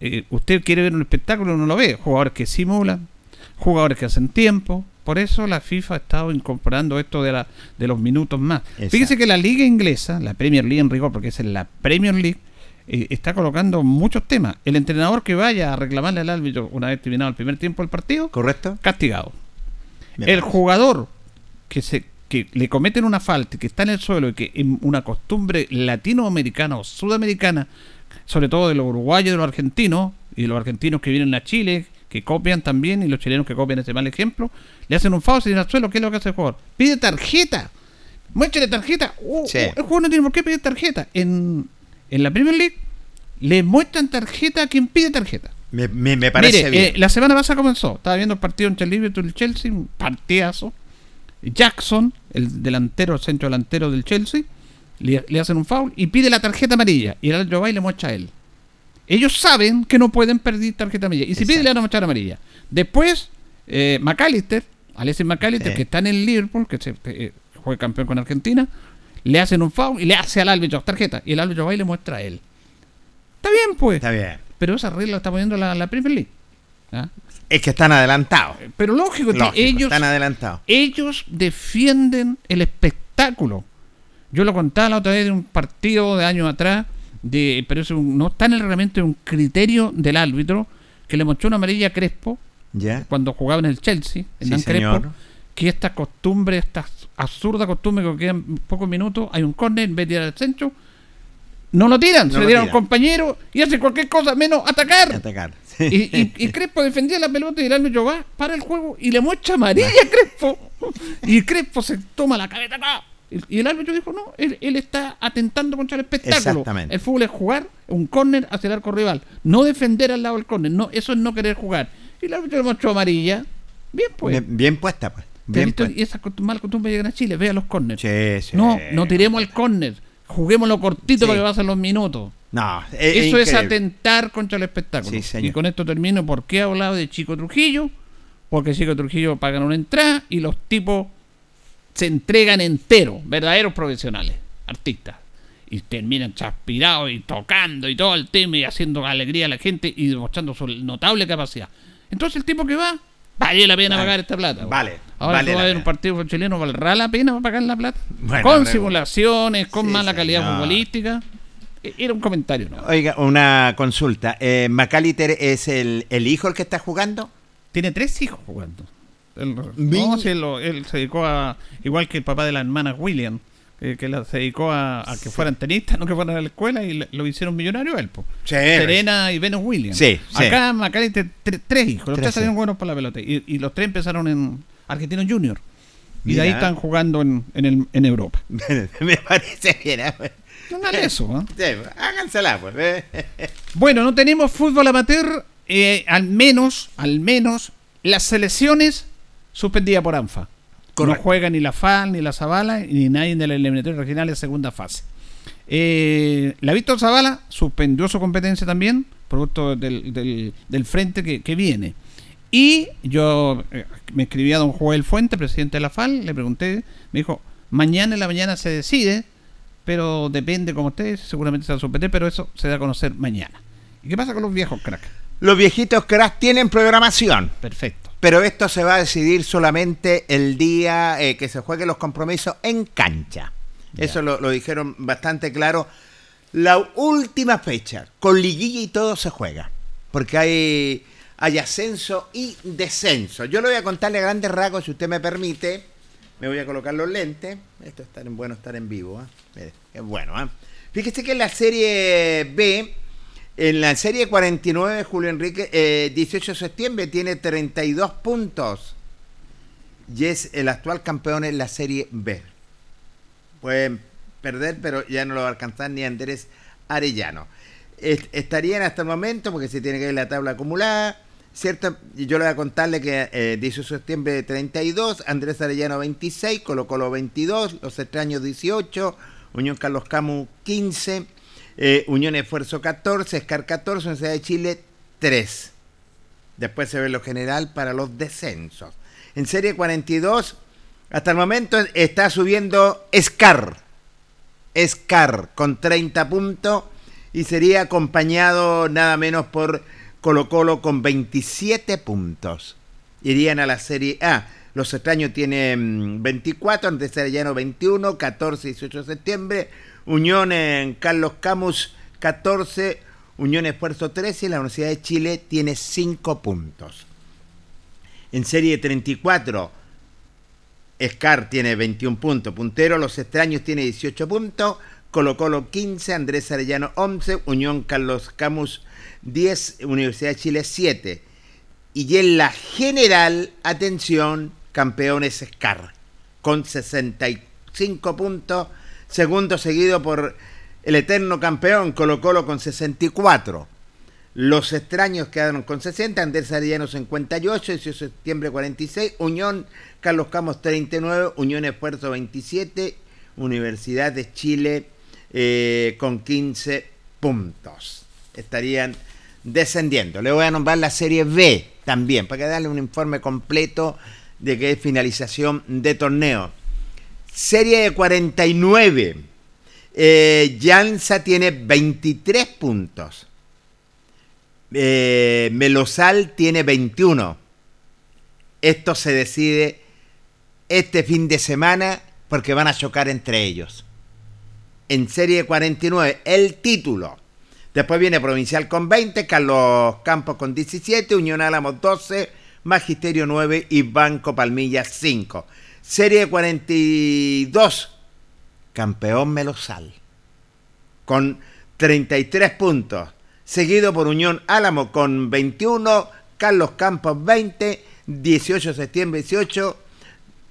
eh, usted quiere ver un espectáculo, no lo ve. Jugadores que simulan, jugadores que hacen tiempo. Por eso la FIFA ha estado incorporando esto de, la, de los minutos más. Exacto. Fíjese que la liga inglesa, la Premier League en rigor, porque es la Premier League, eh, está colocando muchos temas. El entrenador que vaya a reclamarle al árbitro una vez terminado el primer tiempo del partido, ¿Correcto? castigado. El jugador que se que le cometen una falta y que está en el suelo y que en una costumbre latinoamericana o sudamericana, sobre todo de los uruguayos y de los argentinos, y de los argentinos que vienen a Chile, que copian también, y los chilenos que copian ese mal ejemplo, le hacen un foul, se tiran al suelo, ¿qué es lo que hace el jugador? Pide tarjeta. Muéstrale tarjeta. Uh, Sí. uh, el jugador no tiene por qué pedir tarjeta. En, en la Premier League le muestran tarjeta a quien pide tarjeta. Me, me- me parece Mire, bien. eh, la semana pasada comenzó. Estaba viendo el partido entre Liverpool y el Chelsea, un partidazo. Jackson, el delantero, el centro delantero del Chelsea, le, le hacen un foul y pide la tarjeta amarilla. Y el y le muestra a él. Ellos saben que no pueden perder tarjeta amarilla. Y si pide, le van a mostrar amarilla. Después, eh, McAllister, Alexis McAllister, Sí. que está en el Liverpool, que se, eh, fue campeón con Argentina, le hacen un foul y le hace al árbitro tarjeta. Y el árbitro va y le muestra a él. Está bien, pues. Está bien. Pero esa regla la está poniendo la, la Premier League. ¿Ah? Es que están adelantados. Pero lógico, que Lógico, ellos, están adelantados. ellos defienden el espectáculo. Yo lo contaba la otra vez de un partido de años atrás, de, pero es un- no está en el reglamento, es un criterio del árbitro que le mostró una amarilla a Crespo ¿Ya? cuando jugaba en el Chelsea, en Sí. Crespo, que esta costumbre, esta absurda costumbre que quedan pocos minutos, hay un córner, en vez de tirar al centro, no lo tiran, No se lo tiran a un compañero y hace cualquier cosa menos atacar. Atacar. Y, y- y Crespo defendía la pelota y el árbitro va para el juego y le muestra amarilla a Crespo. Y Crespo se toma la cabeza acá. Y el árbitro dijo, no, él, él está atentando contra el espectáculo. Exactamente. El fútbol es jugar un córner hacia el arco rival. No defender al lado del córner. No, eso es no querer jugar. Y el árbitro le mostró amarilla. Bien, pues. Bien, bien puesta, pues. ¿Te has Bien puesta. y esas costum- malas costumbres llegan a Chile. Vea los córners. Sí, sí. No, no tiremos al córner. Juguémoslo cortito Sí. para que pasen los minutos. No, es- es Eso es atentar contra el espectáculo. Sí, señor. Y con esto termino. ¿Por qué he hablado de Chico Trujillo? Porque Chico Trujillo pagan una entrada y los tipos se entregan entero, verdaderos profesionales, artistas. Y terminan transpirados y tocando y todo el tema y haciendo alegría a la gente y demostrando su notable capacidad. Entonces el tipo que va, vale la pena Vale. pagar esta plata. Vale, Ahora vale la a pena. un partido chileno, ¿valdrá la pena pagar la plata? Bueno, con simulaciones, con Sí, mala calidad señor. futbolística. E- Era un comentario, ¿no? Oiga, una consulta. Eh, ¿Macaliter es el, el hijo el que está jugando? Tiene tres hijos jugando. No, si él, se dedicó a. Igual que el papá de la hermana William, que, que la- se dedicó a, a que fueran tenistas, no que fueran a la escuela, y le- lo hicieron millonario él. po. Sí, Serena y Venus Williams. Sí, sí. Acá Macari tiene tre- tres hijos, los Tres tres salieron buenos para la pelota. Y, y los tres empezaron en Argentino Junior. Y de ahí están jugando en, en, el- en Europa. Me parece bien. ¿eh? No eso, ¿eh? Sí, hágansela, pues. eh. Bueno, no tenemos fútbol amateur, eh, al menos, al menos, las selecciones suspendidas por ANFA. Correcto. No juega ni la FAL, ni la Zavala, ni nadie de la eliminatoria regional de segunda fase. Eh, la Víctor Zavala suspendió su competencia también, producto del, del- del frente que, que viene. Y yo eh, me escribí a don Joel Fuente, presidente de la FAL, le pregunté, me dijo, mañana en la mañana se decide, pero depende como ustedes, seguramente se va a suspender, pero eso se da a conocer mañana. ¿Y qué pasa con los viejos crack? Los viejitos cracks tienen programación. Perfecto. Pero esto se va a decidir solamente el día eh, que se jueguen los compromisos en cancha. Eso lo, lo dijeron bastante claro. La última fecha, con liguilla y todo se juega, porque hay, hay ascenso y descenso. Yo le voy a contarle a grandes rasgos, si usted me permite. Me voy a colocar los lentes. Esto es tan bueno estar en vivo. Mire, Es bueno. ¿ah? Fíjese que en la serie B, en la serie 49, Julio Enrique, eh, 18 de septiembre, tiene 32 puntos. Y es el actual campeón en la serie B. Pueden perder, pero ya no lo va a alcanzar ni Andrés Arellano. Est- estarían hasta el momento, porque se tiene que ver la tabla acumulada, ¿cierto? Yo le voy a contarle que eh, 18 de septiembre 32, Andrés Arellano 26, Colo Colo 22, Los Extraños 18, Unión Carlos Camus 15, eh, Unión Esfuerzo 14, Escar 14, Universidad de Chile 3. Después se ve lo general para los descensos. En Serie 42, hasta el momento está subiendo Scar. Scar con 30 puntos y sería acompañado nada menos por Colo Colo con 27 puntos. Irían a la Serie A. Los extraños tienen 24, Andrés Arellano 21, 14 y 18 de septiembre. Unión en Carlos Camus 14, Unión Esfuerzo 13 y la Universidad de Chile tiene 5 puntos. En Serie 34, Scar tiene 21 puntos, puntero, Los Extraños tiene 18 puntos, Colo Colo 15, Andrés Arellano 11, Unión Carlos Camus 10, Universidad de Chile 7. Y en la general, atención, campeones Scar, con 65 puntos, segundo seguido por el eterno campeón Colo Colo con 64. Los extraños quedaron con 60, Andrés Arellano 58, 18 de septiembre 46, Unión Carlos Camus 39, Unión Esfuerzo 27, Universidad de Chile eh, con 15 puntos. Estarían descendiendo. Le voy a nombrar la serie B también, para que darle un informe completo de que es finalización de torneo. Serie de 49. Eh, tiene 23 puntos. Eh, Melosal tiene 21. Esto se decide este fin de semana porque van a chocar entre ellos. En serie 49, el título. Después viene Provincial con 20, Carlos Campos con 17, Unión Álamos 12, Magisterio 9 y Banco Palmilla 5. Serie 42, campeón Melosal, con 33 puntos, seguido por Unión Álamo con 21, Carlos Campos 20, 18 de septiembre 18,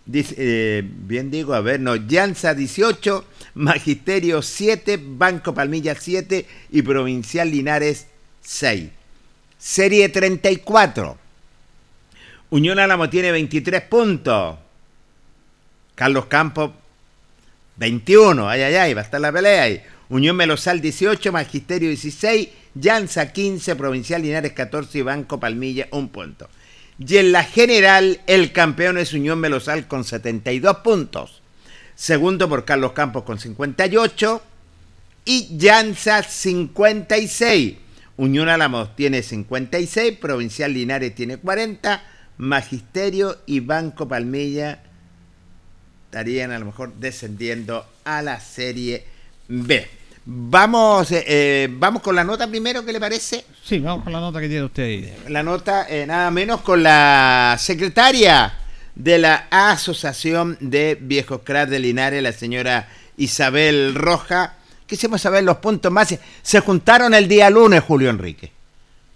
dice, eh, bien digo, a ver, no, Llanza 18, Magisterio 7, Banco Palmilla 7 y Provincial Linares 6. Serie 34. Unión Álamo tiene 23 puntos. Carlos Campos 21. Ay, ay, ay, va a estar la pelea ahí. Unión Melosal 18, Magisterio 16, Llanza 15, Provincial Linares 14 y Banco Palmilla 1 punto. Y en la general, el campeón es Unión Melosal con 72 puntos. Segundo por Carlos Campos con 58 y Llanza 56. Unión Álamos tiene 56, Provincial Linares tiene 40, Magisterio y Banco Palmilla estarían a lo mejor descendiendo a la Serie B. Vamos, eh, eh, vamos con la nota primero, ¿qué le parece? Sí, vamos con la nota que tiene usted ahí. La nota eh, nada menos con la secretaria de la Asociación de Viejos Crack de Linares, la señora Isabel Roja. Quisimos saber los puntos más. Se juntaron el día lunes, Julio Enrique.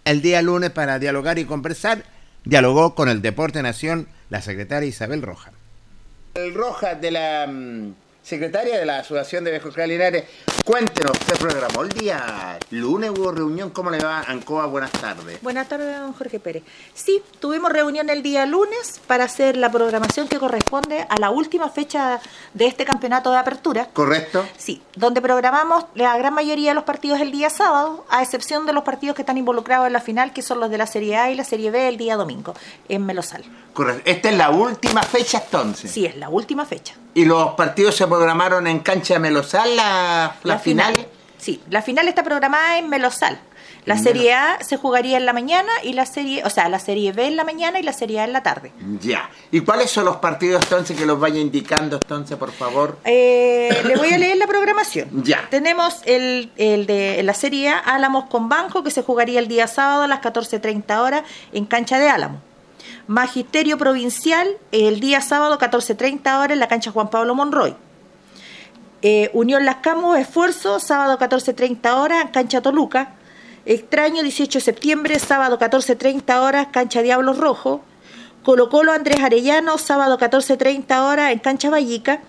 El día lunes para dialogar y conversar. Dialogó con el Deporte Nación la secretaria Isabel Roja. El Roja de la mm, secretaria de la Asociación de Viejos Linares. Cuéntenos, se programó el día lunes, hubo reunión. ¿Cómo le va, Ancoa? Buenas tardes. Buenas tardes, don Jorge Pérez. Sí, tuvimos reunión el día lunes para hacer la programación que corresponde a la última fecha de este campeonato de apertura. ¿Correcto? Sí, donde programamos la gran mayoría de los partidos el día sábado, a excepción de los partidos que están involucrados en la final, que son los de la Serie A y la Serie B el día domingo, en Melosal. Esta es la última fecha entonces. Sí, es la última fecha. ¿Y los partidos se programaron en cancha de Melosal, la- las finales? finales. Sí, la final está programada en Melosal. La Serie A se jugaría en la mañana y la serie, o sea, la Serie B en la mañana y la Serie A en la tarde. Ya. ¿Y cuáles son los partidos entonces que los vaya indicando entonces, por favor? Eh, le voy a leer la programación. Ya. Tenemos el, el de la Serie A, Álamos con Banco, que se jugaría el día sábado a las 14.30 horas en cancha de Álamo. Magisterio Provincial, el día sábado 14.30 horas en la cancha Juan Pablo Monroy. Eh, Unión Las Camus, Esfuerzo, sábado 14.30 horas, cancha Toluca. Extraño, 18 de septiembre, sábado 14.30 horas, cancha Diablos Rojo. Colo Colo Andrés Arellano, sábado 14.30 horas en cancha Vallica.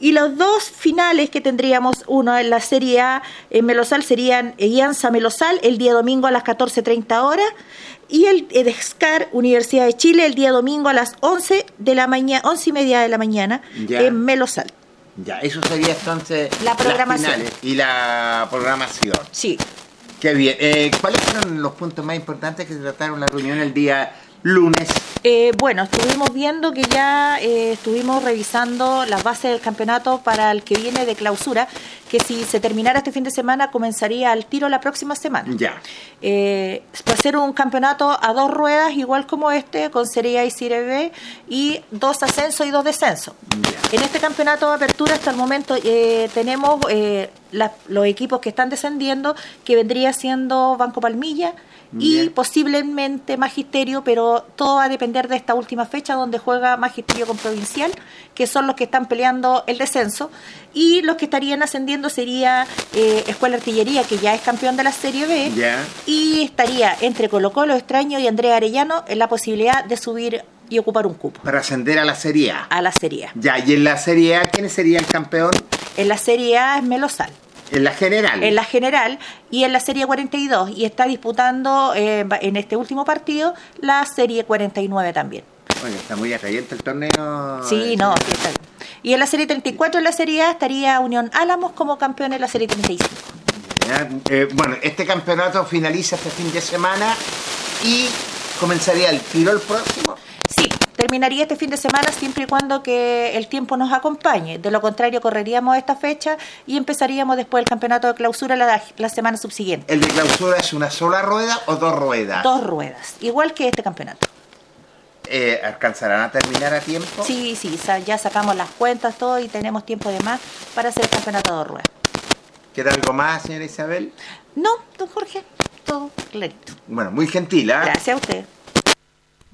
Y los dos finales que tendríamos, uno en la Serie A en Melosal serían Ianza Melosal el día domingo a las 14.30 horas y el EDESCAR Universidad de Chile el día domingo a las 11 de la mañana, 11 y media de la mañana Ya. en Melosal. Ya, eso sería entonces La programación. y la programación. Sí. Qué bien. Eh, ¿Cuáles fueron los puntos más importantes que se trataron en la reunión el día lunes? Eh, bueno, estuvimos viendo que ya eh, estuvimos revisando las bases del campeonato para el que viene de clausura, que si se terminara este fin de semana comenzaría al tiro la próxima semana. Ya. Eh, va a ser un campeonato a dos ruedas, igual como este, con Serie A y Serie B, y dos ascensos y dos descensos. En este campeonato de apertura hasta el momento eh, tenemos eh, la- los equipos que están descendiendo, que vendría siendo Banco Palmilla y posiblemente Magisterio, pero todo va a depender de esta última fecha donde juega Magisterio con Provincial, que son los que están peleando el descenso, y los que estarían ascendiendo sería eh, Escuela Artillería, que ya es campeón de la Serie B, y estaría entre Colo Colo Extraño y Andrea Arellano en la posibilidad de subir y ocupar un cupo Para ascender a la Serie A. a la Serie A. Ya, y en la Serie A, ¿quién sería el campeón? En la Serie A es Melosal. En la general. En la general y en la Serie 42 y está disputando eh, en este último partido la Serie 49 también. Oye, está muy atrayente el torneo. Sí, no, sí está bien. Y en la Serie 34 en la Serie A estaría Unión Álamos como campeón en la Serie 35. Ya, eh, bueno, este campeonato finaliza este fin de semana y comenzaría el tiro el próximo. Sí, terminaría este fin de semana siempre y cuando que el tiempo nos acompañe. De lo contrario, correríamos esta fecha y empezaríamos después el campeonato de clausura la, la semana subsiguiente. ¿El de clausura es una sola rueda o dos ruedas? Dos ruedas, igual que este campeonato. Eh, ¿Alcanzarán a terminar a tiempo? Sí, sí, ya sacamos las cuentas, todo y tenemos tiempo de más para hacer el campeonato de dos ruedas. ¿Queda algo más, señora Isabel? No, don Jorge, todo clarito. Bueno, muy gentil, ¿ah? Gracias a usted.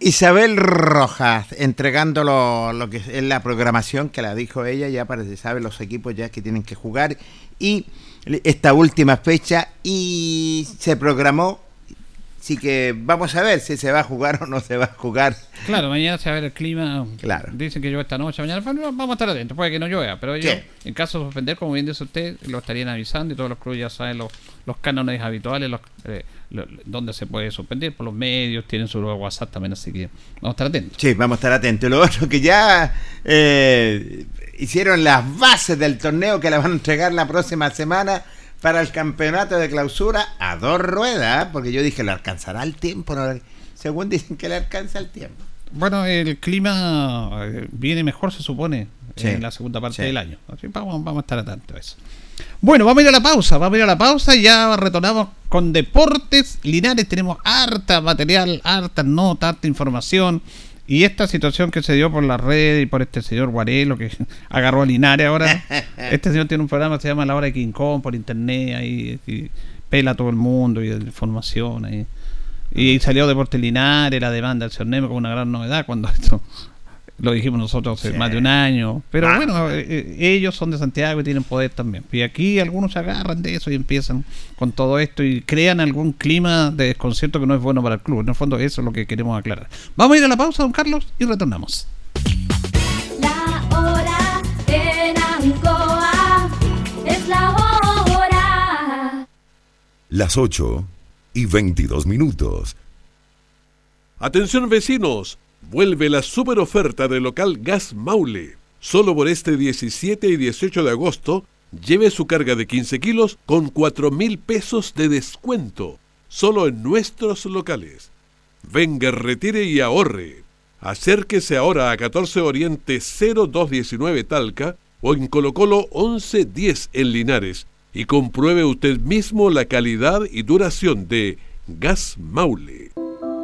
Isabel Rojas, entregando lo, lo que es la programación que la dijo ella, ya para que sabe los equipos ya que tienen que jugar y esta última fecha y se programó, así que vamos a ver si se va a jugar o no se va a jugar. Claro, mañana se va a ver el clima. Claro. Dicen que llueve esta noche, mañana vamos a estar atentos, puede que no llueva, pero ellos, Sí. en caso de suspender, como bien dice usted, lo estarían avisando y todos los clubes ya saben los, los cánones habituales, los, eh, lo- donde se puede suspender, por los medios, tienen su WhatsApp también, así que vamos a estar atentos. Sí, vamos a estar atentos. Lo otro que ya eh, hicieron las bases del torneo que la van a entregar la próxima semana para el campeonato de clausura a dos ruedas, porque yo dije, ¿le alcanzará el tiempo? No, según dicen que le alcanza el tiempo. Bueno, el clima eh, viene mejor, se supone, Sí. en la segunda parte Sí. del año. Así vamos, vamos a estar atentos a eso. Bueno, vamos a ir a la pausa, vamos a ir a la pausa y ya retornamos con Deportes Linares. Tenemos harta material, harta nota, harta información. Y esta situación que se dio por la red y por este señor Guarelo que agarró a Linares ahora. Este señor tiene un programa que se llama La Hora de King Kong por internet ahí y pela a todo el mundo y de información ahí. Y salió Deportes Linares, la demanda del señor Nemo como una gran novedad cuando esto lo dijimos nosotros hace Sí. más de un año. Pero Ah. bueno, eh, eh, ellos son de Santiago y tienen poder también. Y aquí algunos se agarran de eso y empiezan con todo esto y crean algún clima de desconcierto que no es bueno para el club. En el fondo eso es lo que queremos aclarar. Vamos a ir a la pausa, don Carlos, y retornamos. La hora en Ancoa es la hora. Las 8 y 22 minutos. Atención vecinos, vuelve la super oferta del local Gas Maule. Solo por este 17 y 18 de agosto, lleve su carga de 15 kilos con 4 mil pesos de descuento. Solo en nuestros locales. Venga, retire y ahorre. Acérquese ahora a 14 Oriente 0219 Talca o en Colo Colo 1110 en Linares y compruebe usted mismo la calidad y duración de Gas Maule.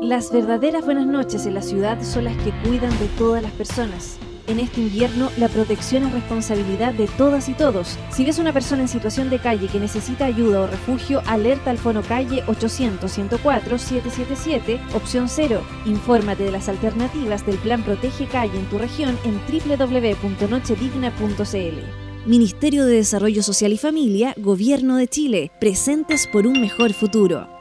Las verdaderas buenas noches en la ciudad son las que cuidan de todas las personas. En este invierno, la protección es responsabilidad de todas y todos. Si ves una persona en situación de calle que necesita ayuda o refugio, alerta al Fono Calle 800-104-777, opción 0. Infórmate de las alternativas del Plan Protege Calle en tu región en www.nochedigna.cl. Ministerio de Desarrollo Social y Familia, Gobierno de Chile, presentes por un mejor futuro.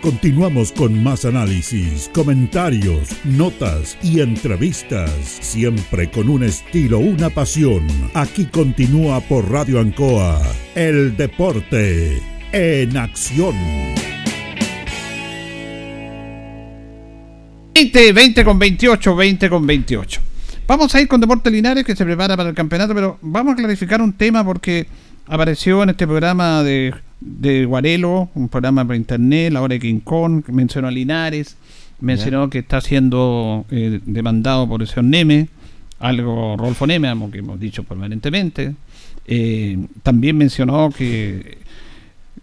Continuamos con más análisis, comentarios, notas y entrevistas, siempre con un estilo, una pasión. Aquí continúa por Radio Ancoa, el deporte en acción. 20, 20 con 28, 20 con 28. Vamos a ir con Deporte Linares que se prepara para el campeonato, pero vamos a clarificar un tema porque apareció en este programa de, de Guarelo, un programa por internet, la hora de King Kong, mencionó a Linares, mencionó que está siendo eh, demandado por el señor Neme, algo Rolfo Neme, algo que hemos dicho permanentemente. Eh, también mencionó que,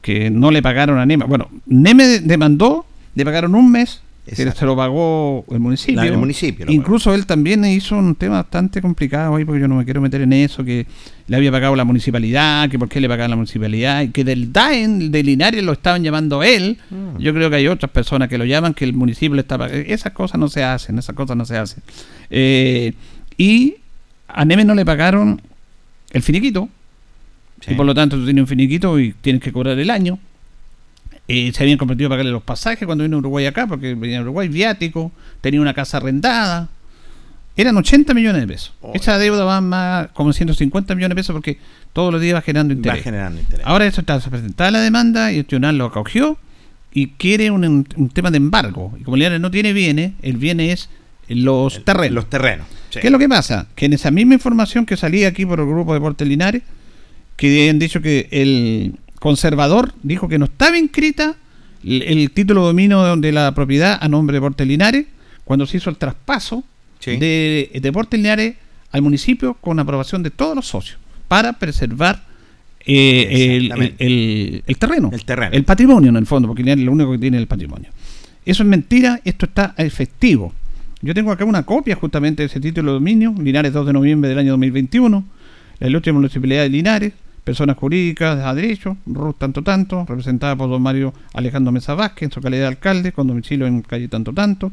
que no le pagaron a Neme. Bueno, Neme demandó, le pagaron un mes Exacto. se lo pagó el municipio. La- el municipio Incluso él también hizo un tema bastante complicado ahí, porque yo no me quiero meter en eso, que le había pagado la municipalidad, que por qué le pagaba la municipalidad, y que del DAEN de Linares lo estaban llamando él. Mm. Yo creo que hay otras personas que lo llaman, que el municipio le está pagando. Esas cosas no se hacen, esas cosas no se hacen. Eh, y a Neme no le pagaron el finiquito, y por lo tanto tú tienes un finiquito y tienes que cobrar el año. Eh, se habían comprometido a pagarle los pasajes cuando vino a Uruguay acá, porque venía a Uruguay viático, tenía una casa arrendada. Eran 80 millones de pesos. Esa deuda va más como 150 millones de pesos porque todos los días va generando interés. generando interés. Ahora eso está presentada la demanda y el tribunal lo acogió y quiere un, un tema de embargo. Y como Linares no tiene bienes, el bien es los terrenos. Los terrenos. sí. ¿Qué es lo que pasa? Que en esa misma información que salía aquí por el grupo de Deportes Linares, que habían dicho que el conservador dijo que no estaba inscrita el, el título de dominio de la propiedad a nombre de Deportes Linares cuando se hizo el traspaso de Deportes Linares al municipio con aprobación de todos los socios para preservar eh, el, Exactamente. el- el terreno, El terreno. el patrimonio en el fondo, porque Linares es lo único que tiene el patrimonio. Eso es mentira, esto está efectivo. Yo tengo acá una copia justamente de ese título de dominio, Linares 2 de noviembre del año 2021, la ilustre municipalidad de Linares, personas jurídicas a derecho, RUT tanto tanto, representada por don Mario Alejandro Mesa Vázquez en su calidad de alcalde, con domicilio en calle tanto tanto,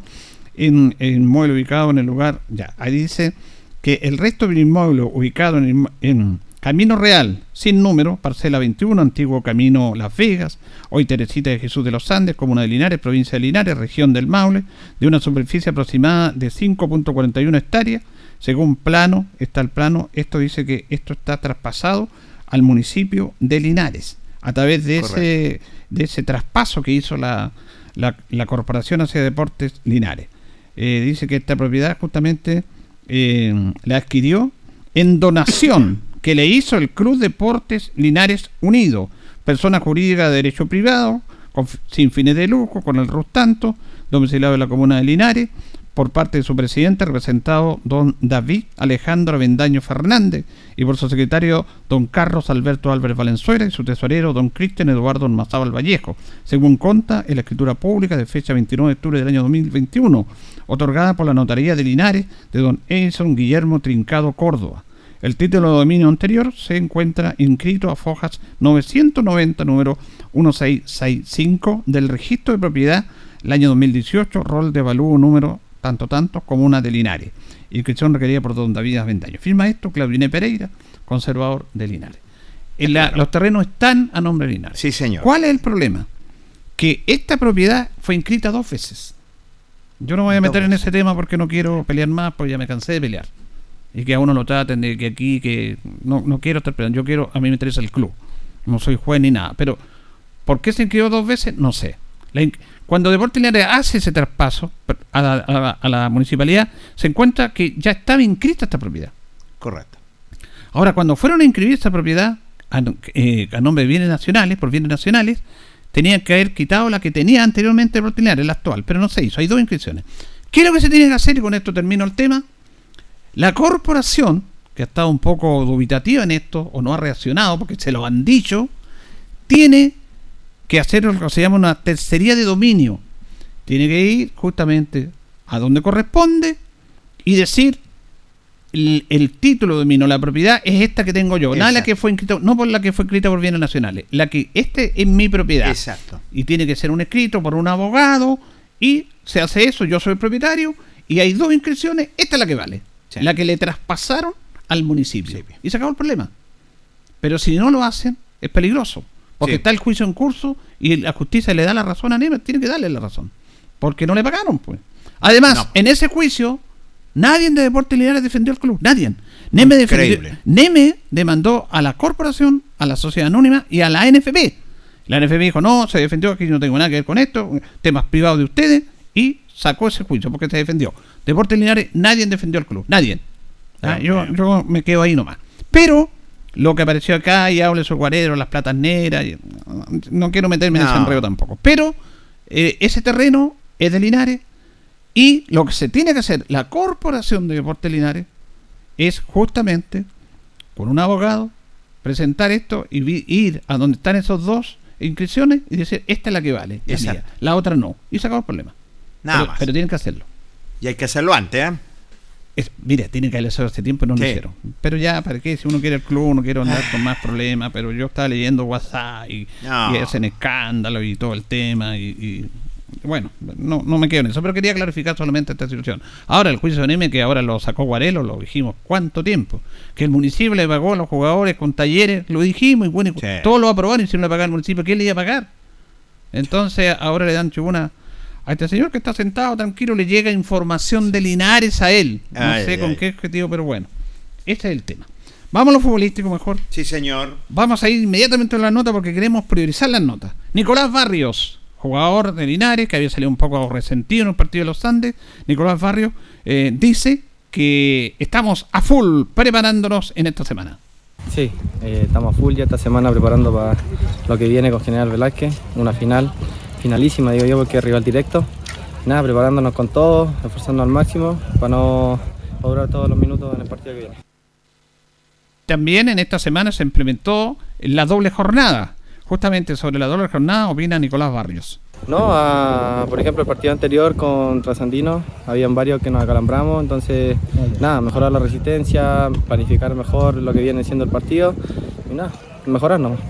en, inmueble ubicado en el lugar, ya, ahí dice que el resto del inmueble ubicado en, en Camino Real, sin número, parcela 21, antiguo Camino Las Vegas, hoy Teresita de Jesús de los Andes, comuna de Linares, provincia de Linares, región del Maule, de una superficie aproximada de 5.41 hectáreas, según plano, está el plano, esto dice que esto está traspasado al municipio de Linares, a través de ese, de ese traspaso que hizo la, la, la Corporación hacia Deportes Linares. Eh, dice que esta propiedad justamente eh, la adquirió en donación que le hizo el Club Deportes Linares Unido, persona jurídica de derecho privado, con sin fines de lucro, con el RUS tanto, domiciliado en la comuna de Linares, por parte de su presidente, representado don David Alejandro Vendaño Fernández, y por su secretario don Carlos Alberto Álvarez Valenzuela y su tesorero don Cristian Eduardo Mazábal Vallejo, según consta en la escritura pública de fecha 29 de octubre del año 2021, otorgada por la Notaría de Linares de don Edison Guillermo Trincado Córdoba. El título de dominio anterior se encuentra inscrito a Fojas 990, número 1665 del registro de propiedad el año 2018, rol de avalúo número tanto tanto como una de Linares. Inscripción requerida por don David Avendaño. Firma esto Claudine Pereira, conservador de Linares. En la- Los terrenos están a nombre de Linares. Sí, señor. ¿Cuál es el problema? Que esta propiedad fue inscrita dos veces. Yo no me voy a meter en ese tema porque no quiero pelear más, porque ya me cansé de pelear. Y que a uno lo traten de que aquí, que no, no quiero estar peleando. Yo quiero, a mí me interesa el club. No soy juez ni nada. Pero, ¿por qué se inscribió dos veces? No sé. La cuando Deportes Linares hace ese traspaso a la, a la- a la municipalidad, se encuentra que ya estaba inscrita esta propiedad. Correcto. Ahora, cuando fueron a inscribir esta propiedad a, eh, a nombre de bienes nacionales, por bienes nacionales, tenían que haber quitado la que tenía anteriormente Deportes Linares, la actual, pero no se hizo. Hay dos inscripciones. ¿Qué es lo que se tiene que hacer? Y con esto termino el tema. La corporación, que ha estado un poco dubitativa en esto, o no ha reaccionado porque se lo han dicho, tiene que hacer lo que se llama una tercería de dominio. Tiene que ir justamente a donde corresponde y decir el, el título de dominio, la propiedad es esta que tengo yo, nada la que fue inscrita, no por la que fue escrita por bienes nacionales, la que este es mi propiedad. Exacto. Y tiene que ser un escrito por un abogado y se hace eso, yo soy el propietario y hay dos inscripciones, esta es la que vale, la que le traspasaron al municipio. Y se acabó el problema. Pero si no lo hacen, es peligroso. Porque Sí. está el juicio en curso y la justicia le da la razón a Nemes, tiene que darle la razón. Porque no le pagaron, pues. Además, No. en ese juicio, nadie de Deportes Linares defendió al club. Nadie. Neme, defendió-. Neme demandó a la corporación, a la sociedad anónima y a la NFP. La NFP dijo, no, se defendió, yo no tengo nada que ver con esto, temas privados de ustedes, y sacó ese juicio porque se defendió. Deportes Linares, nadie defendió al club, nadie. Ah, yo, yo me quedo ahí nomás. Pero lo que apareció acá y hable su guarero, las platas negras, y- no quiero meterme en ese enredo tampoco. Pero eh, ese terreno es de Linares y lo que se tiene que hacer la Corporación de Deportes Linares es justamente con un abogado presentar esto y vi- ir a donde están esos dos inscripciones y decir esta es la que vale, la, mía, la otra no. Y se acabó el problema. Nada pero, más. pero tienen que hacerlo. Y hay que hacerlo antes, ¿eh? Es- mira, tiene que haberlo hecho hace tiempo y no Sí. lo hicieron. Pero ya, ¿para qué? Si uno quiere el club, uno quiere andar con más problemas. Pero yo estaba leyendo WhatsApp y, No. y hacen escándalo y todo el tema. Y, y- bueno, no, no me quedo en eso. Pero quería clarificar solamente esta situación. Ahora, el juicio de Neme, que ahora lo sacó Guarelo, lo dijimos cuánto tiempo. Que el municipio le pagó a los jugadores con talleres, lo dijimos y bueno, Sí. todo lo aprobaron y si no le pagaba el municipio, ¿quién le iba a pagar? Entonces, ahora le dan tribuna a este señor que está sentado tranquilo, le llega información de Linares a él. No Ay, sé ay, con ay. qué objetivo, pero bueno. Este es el tema. Vamos a lo futbolístico mejor. Sí, señor. Vamos a ir inmediatamente a las notas porque queremos priorizar las notas. Nicolás Barrios, jugador de Linares, que había salido un poco resentido en un partido de los Andes. Nicolás Barrios eh, dice que estamos a full preparándonos en esta semana. Sí, eh, estamos a full ya esta semana preparando para lo que viene con General Velázquez, una final, finalísima digo yo porque es rival directo. Nada, preparándonos con todo, esforzándonos al máximo para no durar todos los minutos en el partido que viene. También en esta semana se implementó la doble jornada. Justamente sobre la doble jornada opina Nicolás Barrios. No, ah, por ejemplo el partido anterior contra Sandino, habían varios que nos acalambramos, entonces nada, mejorar la resistencia, planificar mejor lo que viene siendo el partido y nada, mejorarnos.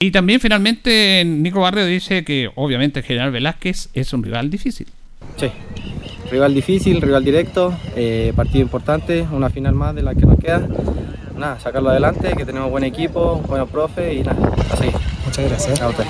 Y también finalmente Nico Barrios dice que obviamente General Velázquez es un rival difícil. Sí, rival difícil, rival directo, eh, partido importante, una final más de la que nos queda. Nada, sacarlo adelante, que tenemos buen equipo, buenos profes y nada, a seguir. Muchas gracias. A usted.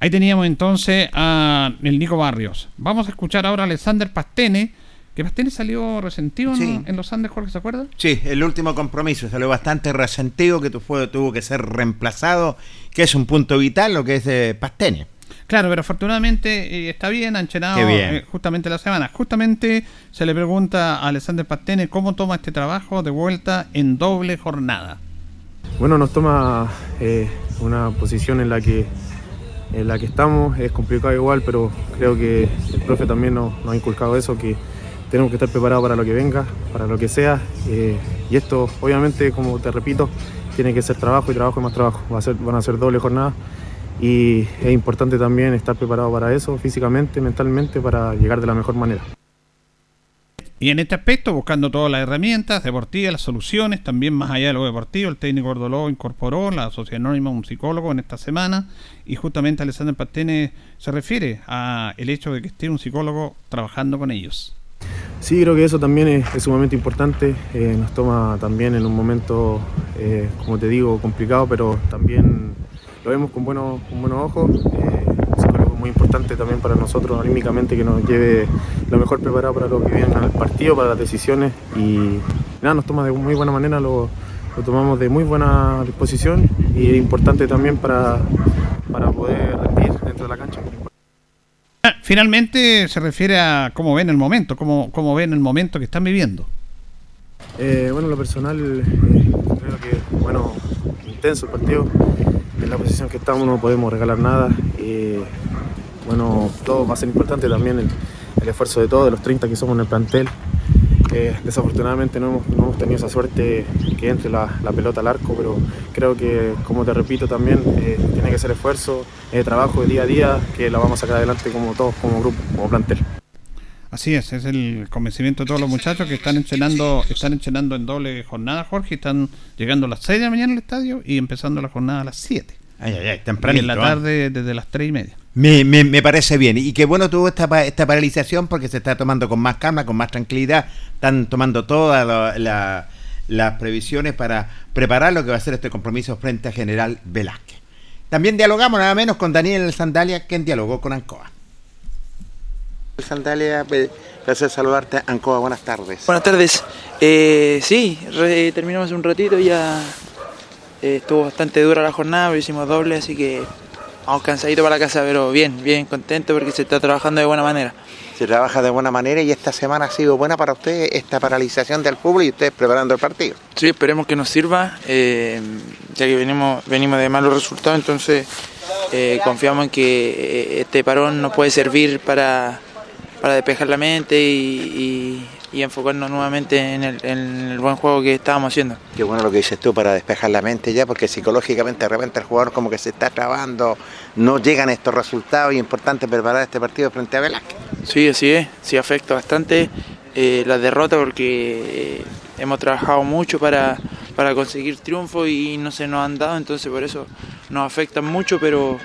Ahí teníamos entonces a el Nico Barrios. Vamos a escuchar ahora a Alexander Pastene, que Pastene salió resentido en los Andes, Jorge, ¿se acuerda? Sí, el último compromiso salió bastante resentido, que tu- fue- tuvo que ser reemplazado, que es un punto vital, lo que es de Pastene. Claro, pero afortunadamente eh, está bien, han llenado Qué bien. eh, justamente la semana. Justamente se le pregunta a Alexander Pastene cómo toma este trabajo de vuelta en doble jornada. Bueno, nos toma eh, una posición en la que en la que estamos. Es complicado igual, pero creo que el profe también nos, nos ha inculcado eso, que tenemos que estar preparados para lo que venga, para lo que sea. eh, y esto, obviamente, como te repito, tiene que ser trabajo y trabajo y más trabajo. Van a ser doble jornada y es importante también estar preparado para eso, físicamente, mentalmente, para llegar de la mejor manera. Y en este aspecto, buscando todas las herramientas deportivas, las soluciones, también más allá de lo deportivo, el técnico Ordoló incorporó la Sociedad Anónima un psicólogo en esta semana y justamente Alessandro Pastene se refiere a el hecho de que esté un psicólogo trabajando con ellos. Sí, creo que eso también es, es sumamente importante. eh, nos toma también en un momento, eh, como te digo, complicado, pero también lo vemos con buenos, con buenos ojos. Eh, psicólogo muy importante también para nosotros anímicamente que nos lleve lo mejor preparado para lo que viene en el partido, para las decisiones y nada, nos toma de muy buena manera, lo, lo tomamos de muy buena disposición y es importante también para, para poder rendir dentro de la cancha. Ah, Finalmente se refiere a cómo ven el momento, cómo, cómo ven el momento que están viviendo. Eh, bueno, lo personal, eh, creo que, bueno, intenso el partido. En la posición que estamos no podemos regalar nada. Y, bueno, todo va a ser importante también el, esfuerzo de todos, de los 30 que somos en el plantel. Eh, desafortunadamente no hemos, no hemos tenido esa suerte que entre la, la pelota al arco, pero creo que, como te repito también, eh, tiene que ser esfuerzo, eh, trabajo de día a día, que la vamos a sacar adelante como todos, como grupo, como plantel. Así es, es el convencimiento de todos los muchachos que están entrenando, están entrenando en doble jornada, Jorge, están llegando a las 6 de la mañana al estadio y empezando la jornada a las 7. Ay, ay, ay, Y tempranito. en la ¿eh? tarde desde las 3 y media. Me, me, me parece bien. Y qué bueno tuvo esta, pa- esta paralización porque se está tomando con más calma, con más tranquilidad. Están tomando todas la- la- las previsiones para preparar lo que va a ser este compromiso frente a General Velázquez. También dialogamos nada menos con Daniel Sandalia, quien dialogó con Ancoa. Sandalia, pe- placer saludarte. Ancoa, buenas tardes. Buenas tardes. Eh, sí, re- terminamos hace un ratito, ya eh, estuvo bastante dura la jornada, pero hicimos doble, así que vamos cansadito para la casa, pero bien, bien contento porque se está trabajando de buena manera. Se trabaja de buena manera y esta semana ha sido buena para ustedes, esta paralización del fútbol y ustedes preparando el partido. Sí, esperemos que nos sirva, eh, ya que venimos, venimos de malos resultados, entonces eh, confiamos en que eh, este parón nos puede servir para, para despejar la mente y, y- y enfocarnos nuevamente en el, en el buen juego que estábamos haciendo. Qué bueno lo que dices tú para despejar la mente ya, porque psicológicamente de repente el jugador como que se está trabando, no llegan estos resultados y es importante preparar este partido frente a Velázquez. Sí, así es, sí afecta bastante eh, la derrota porque eh, hemos trabajado mucho para, para conseguir triunfo y no se nos han dado, entonces por eso nos afecta mucho, pero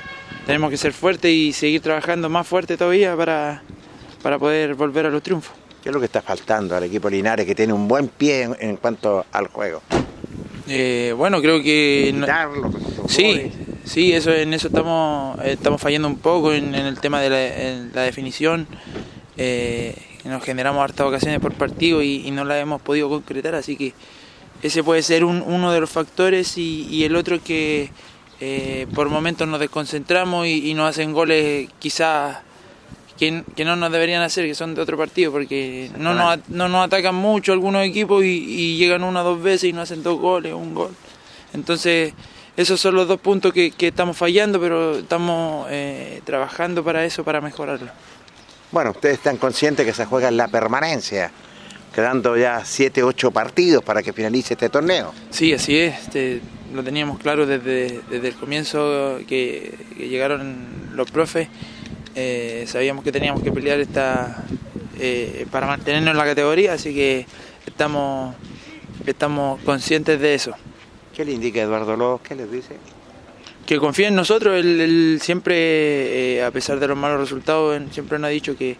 tenemos que ser fuertes y seguir trabajando más fuerte todavía para, para poder volver a los triunfos. ¿Qué es lo que está faltando al equipo Linares que tiene un buen pie en, en cuanto al juego? Eh, bueno, creo que... no- Sí, sí, eso, en eso estamos, eh, estamos fallando un poco en, en el tema de la, en la definición. Eh, nos generamos hartas ocasiones por partido y, y no las hemos podido concretar, así que ese puede ser un- uno de los factores y, y el otro es que eh, por momentos nos desconcentramos y, y nos hacen goles quizás que, que no nos deberían hacer, que son de otro partido, porque no nos, no nos atacan mucho algunos equipos y, y llegan una o dos veces y nos hacen dos goles, un gol. Entonces, esos son los dos puntos que, que estamos fallando, pero estamos eh, trabajando para eso, para mejorarlo. Bueno, ustedes están conscientes que se juega en la permanencia, quedando ya 7, 8 partidos para que finalice este torneo. Sí, así es. este, lo teníamos claro desde, desde el comienzo que, que llegaron los profes. Eh, sabíamos que teníamos que pelear esta eh, para mantenernos en la categoría, así que estamos, estamos conscientes de eso. ¿Qué le indica Eduardo López? ¿Qué les dice? Que confía en nosotros, él, él siempre, eh, a pesar de los malos resultados, siempre nos ha dicho que,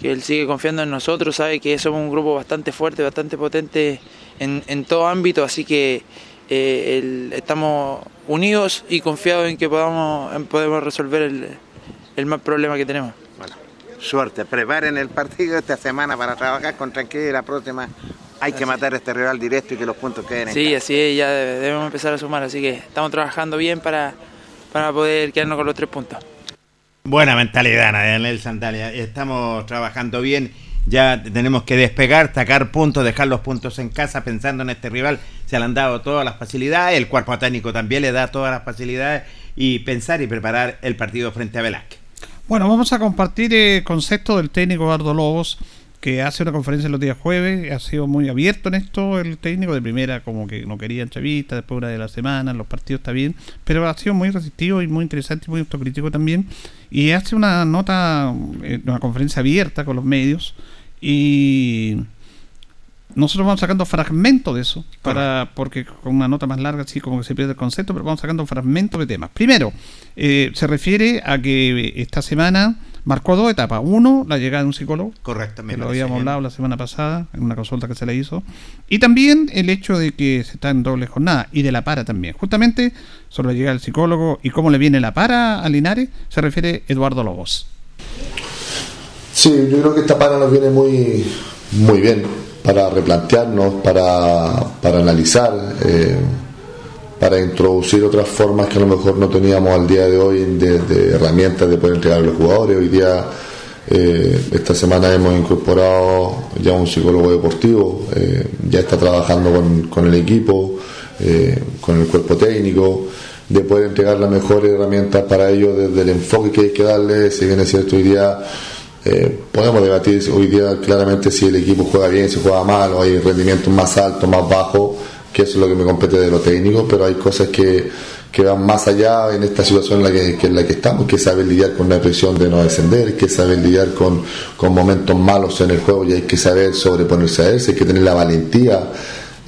que él sigue confiando en nosotros, sabe que somos un grupo bastante fuerte, bastante potente en, en todo ámbito, así que eh, él- estamos unidos y confiados en que podamos, en podemos resolver el, el mal problema que tenemos. Suerte, preparen el partido esta semana para trabajar con tranquilidad y la próxima hay que matar a este rival directo y que los puntos queden en Sí, casa. así es, ya debe- debemos empezar a sumar, así que estamos trabajando bien para, para poder quedarnos con los tres puntos. Buena mentalidad, Daniel Sandalia. Estamos trabajando bien ya tenemos que despegar, sacar puntos, dejar los puntos en casa pensando en este rival. Se le han dado todas las facilidades, el cuerpo técnico también le da todas las facilidades y pensar y preparar el partido frente a Velázquez. Bueno, vamos a compartir el concepto del técnico Eduardo Lobos, que hace una conferencia los días jueves, ha sido muy abierto en esto el técnico, de primera como que no quería entrevistas, después una de la semana, los partidos está bien, pero ha sido muy resistivo y muy interesante y muy autocrítico también, y hace una nota, eh, una conferencia abierta con los medios, y nosotros vamos sacando fragmentos de eso, para porque con una nota más larga sí como que se pierde el concepto, pero vamos sacando fragmentos de temas. Primero, eh, se refiere a que esta semana marcó dos etapas. Uno, la llegada de un psicólogo. Correctamente. Que lo habíamos hablado la semana pasada en una consulta que se le hizo. Y también el hecho de que se está en doble jornada y de la para también. Justamente sobre la llegada del psicólogo y cómo le viene la para a Linares, se refiere Eduardo Lobos. Sí, yo creo que esta para nos viene muy, muy bien para replantearnos, para, para analizar, eh, para introducir otras formas que a lo mejor no teníamos al día de hoy de, herramientas de poder entregar a los jugadores. Hoy día, eh, esta semana hemos incorporado ya un psicólogo deportivo, eh, ya está trabajando con, con el equipo, con el cuerpo técnico de poder entregar las mejores herramientas para ellos desde el enfoque que hay que darle, si bien es cierto hoy día eh, podemos debatir hoy día claramente si el equipo juega bien, si juega mal, o hay rendimientos más altos, más bajos, que eso es lo que me compete de lo técnico, pero hay cosas que, que van más allá en esta situación en la que, en la que estamos, que saber lidiar con la presión de no descender, que saber lidiar con, con momentos malos en el juego y hay que saber sobreponerse a eso, hay que tener la valentía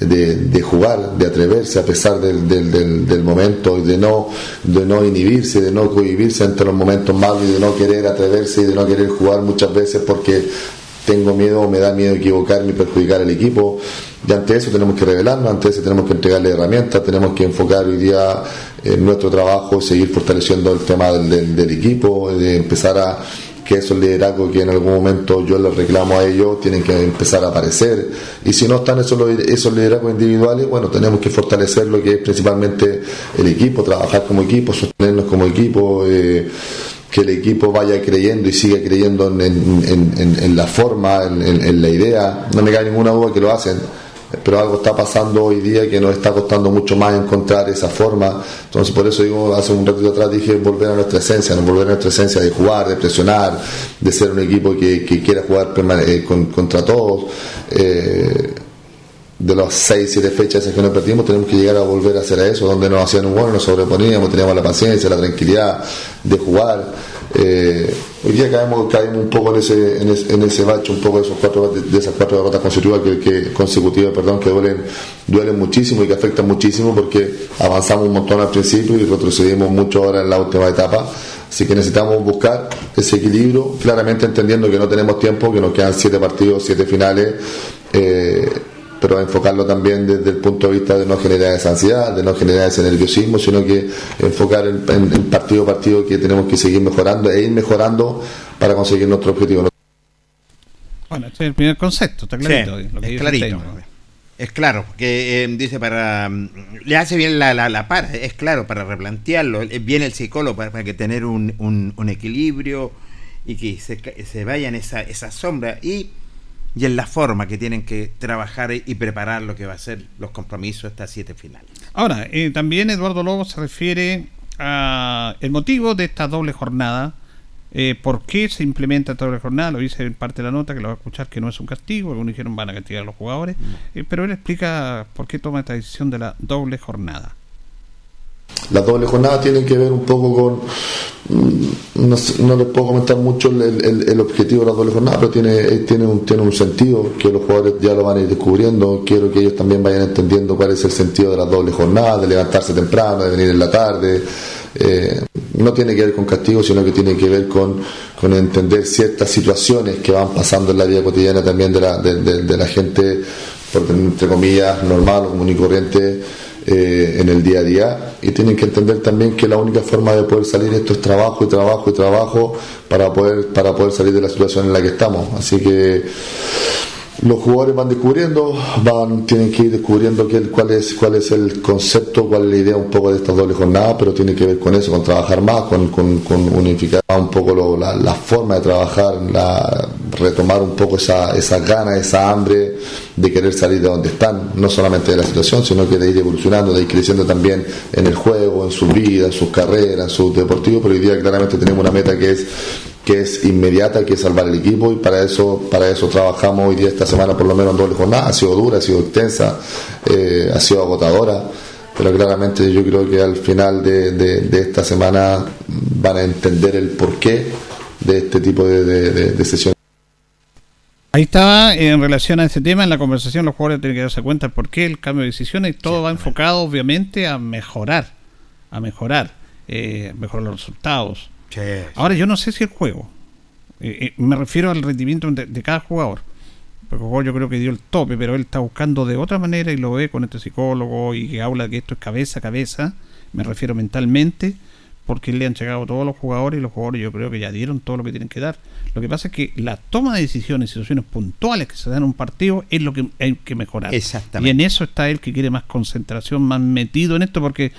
de, jugar, de atreverse a pesar del, del, del, momento y de no, de no inhibirse, de no cohibirse ante los momentos malos y de no querer atreverse y de no querer jugar muchas veces porque tengo miedo o me da miedo equivocarme y perjudicar al equipo. Y ante eso tenemos que revelarnos, ante eso tenemos que entregarle herramientas, tenemos que enfocar hoy día en nuestro trabajo, seguir fortaleciendo el tema del, del equipo, de empezar a que esos liderazgos que en algún momento yo les reclamo a ellos tienen que empezar a aparecer. Y si no están esos, esos liderazgos individuales, bueno, tenemos que fortalecer lo que es principalmente el equipo, trabajar como equipo, sostenernos como equipo. Eh, que el equipo vaya creyendo y siga creyendo en, en, en, la forma, en, la idea. No me cae ninguna duda que lo hacen pero algo está pasando hoy día que nos está costando mucho más encontrar esa forma. Entonces, por eso digo, hace un ratito atrás dije volver a nuestra esencia, volver a nuestra esencia de jugar, de presionar, de ser un equipo que, quiera jugar eh, contra todos. Eh, de las 6, 7 fechas que nos perdimos, tenemos que llegar a volver a hacer eso, donde nos hacían un gol, nos sobreponíamos, teníamos la paciencia, la tranquilidad de jugar. Eh, hoy día caemos, caemos un poco en ese, en ese, en ese bache, un poco de, esos cuatro, de esas cuatro derrotas consecutivas que, consecutivas, perdón, que duelen, duelen muchísimo y que afectan muchísimo porque avanzamos un montón al principio y retrocedimos mucho ahora en la última etapa. Así que necesitamos buscar ese equilibrio, claramente entendiendo que no tenemos tiempo, que nos quedan siete partidos, siete finales. Eh, pero enfocarlo también desde el punto de vista de no generar esa ansiedad, de no generar ese nerviosismo, sino que enfocar en, partido a partido que tenemos que seguir mejorando e ir mejorando para conseguir nuestro objetivo. Bueno, este es el primer concepto, está clarito. es clarito. Es claro, porque eh, dice para. Le hace bien la, la, la, para, es claro, para replantearlo. Viene el psicólogo para, que tener un, un, equilibrio y que se, se vaya en esa, esa sombra. Y y en la forma que tienen que trabajar y preparar lo que va a ser los compromisos estas siete finales. Ahora, eh, también Eduardo Lobo se refiere a el motivo de esta doble jornada. Eh, ¿Por qué se implementa esta doble jornada? Lo dice en parte de la nota, que lo va a escuchar, que no es un castigo. Algunos dijeron van a castigar a los jugadores. Mm. Eh, pero él explica por qué toma esta decisión de la doble jornada. La doble jornada tiene que ver un poco con, mm, no, les puedo comentar mucho el, objetivo de la doble jornada, pero tiene, eh, tiene, un, tiene un sentido que los jugadores ya lo van a ir descubriendo. Quiero que ellos también vayan entendiendo cuál es el sentido de la doble jornada, de levantarse temprano, de venir en la tarde. Eh, no tiene que ver con castigo, sino que tiene que ver con, con entender ciertas situaciones que van pasando en la vida cotidiana también de la, de, la gente, por, entre comillas, normal o común y corriente eh, en el día a día. Y tienen que entender también que la única forma de poder salir esto es trabajo y trabajo y trabajo para poder para poder salir de la situación en la que estamos. Así que los jugadores van descubriendo van tienen que ir descubriendo que, cuál es cuál es el concepto cuál es la idea un poco de estas doble jornadas pero tiene que ver con eso con trabajar más con, con, unificar un poco la, forma de trabajar la, retomar un poco esa, esa gana, esa hambre de querer salir de donde están, no solamente de la situación, sino que de ir evolucionando, de ir creciendo también en el juego, en su vida, en sus carreras, en sus deportivos, pero hoy día claramente tenemos una meta que es que es inmediata, que es salvar el equipo y para eso para eso trabajamos hoy día esta semana por lo menos en doble jornada, ha sido dura, ha sido extensa, eh, ha sido agotadora, pero claramente yo creo que al final de, de- de esta semana van a entender el porqué de este tipo de, de, sesiones. Ahí estaba en relación a ese tema, en la conversación los jugadores tienen que darse cuenta por qué el cambio de decisiones y todo va enfocado obviamente a mejorar, a mejorar, eh, mejorar los resultados. Ahora yo no sé si el juego, eh, eh, me refiero al rendimiento de, de cada jugador, porque el jugador yo creo que dio el tope, pero él está buscando de otra manera y lo ve con este psicólogo y que habla que esto es cabeza a cabeza, me refiero mentalmente, porque le han llegado todos los jugadores y los jugadores yo creo que ya dieron todo lo que tienen que dar. Lo que pasa es que la toma de decisiones, situaciones puntuales que se dan en un partido es lo que hay que mejorar. Exactamente. Y en eso está él que quiere más concentración, más metido en esto, porque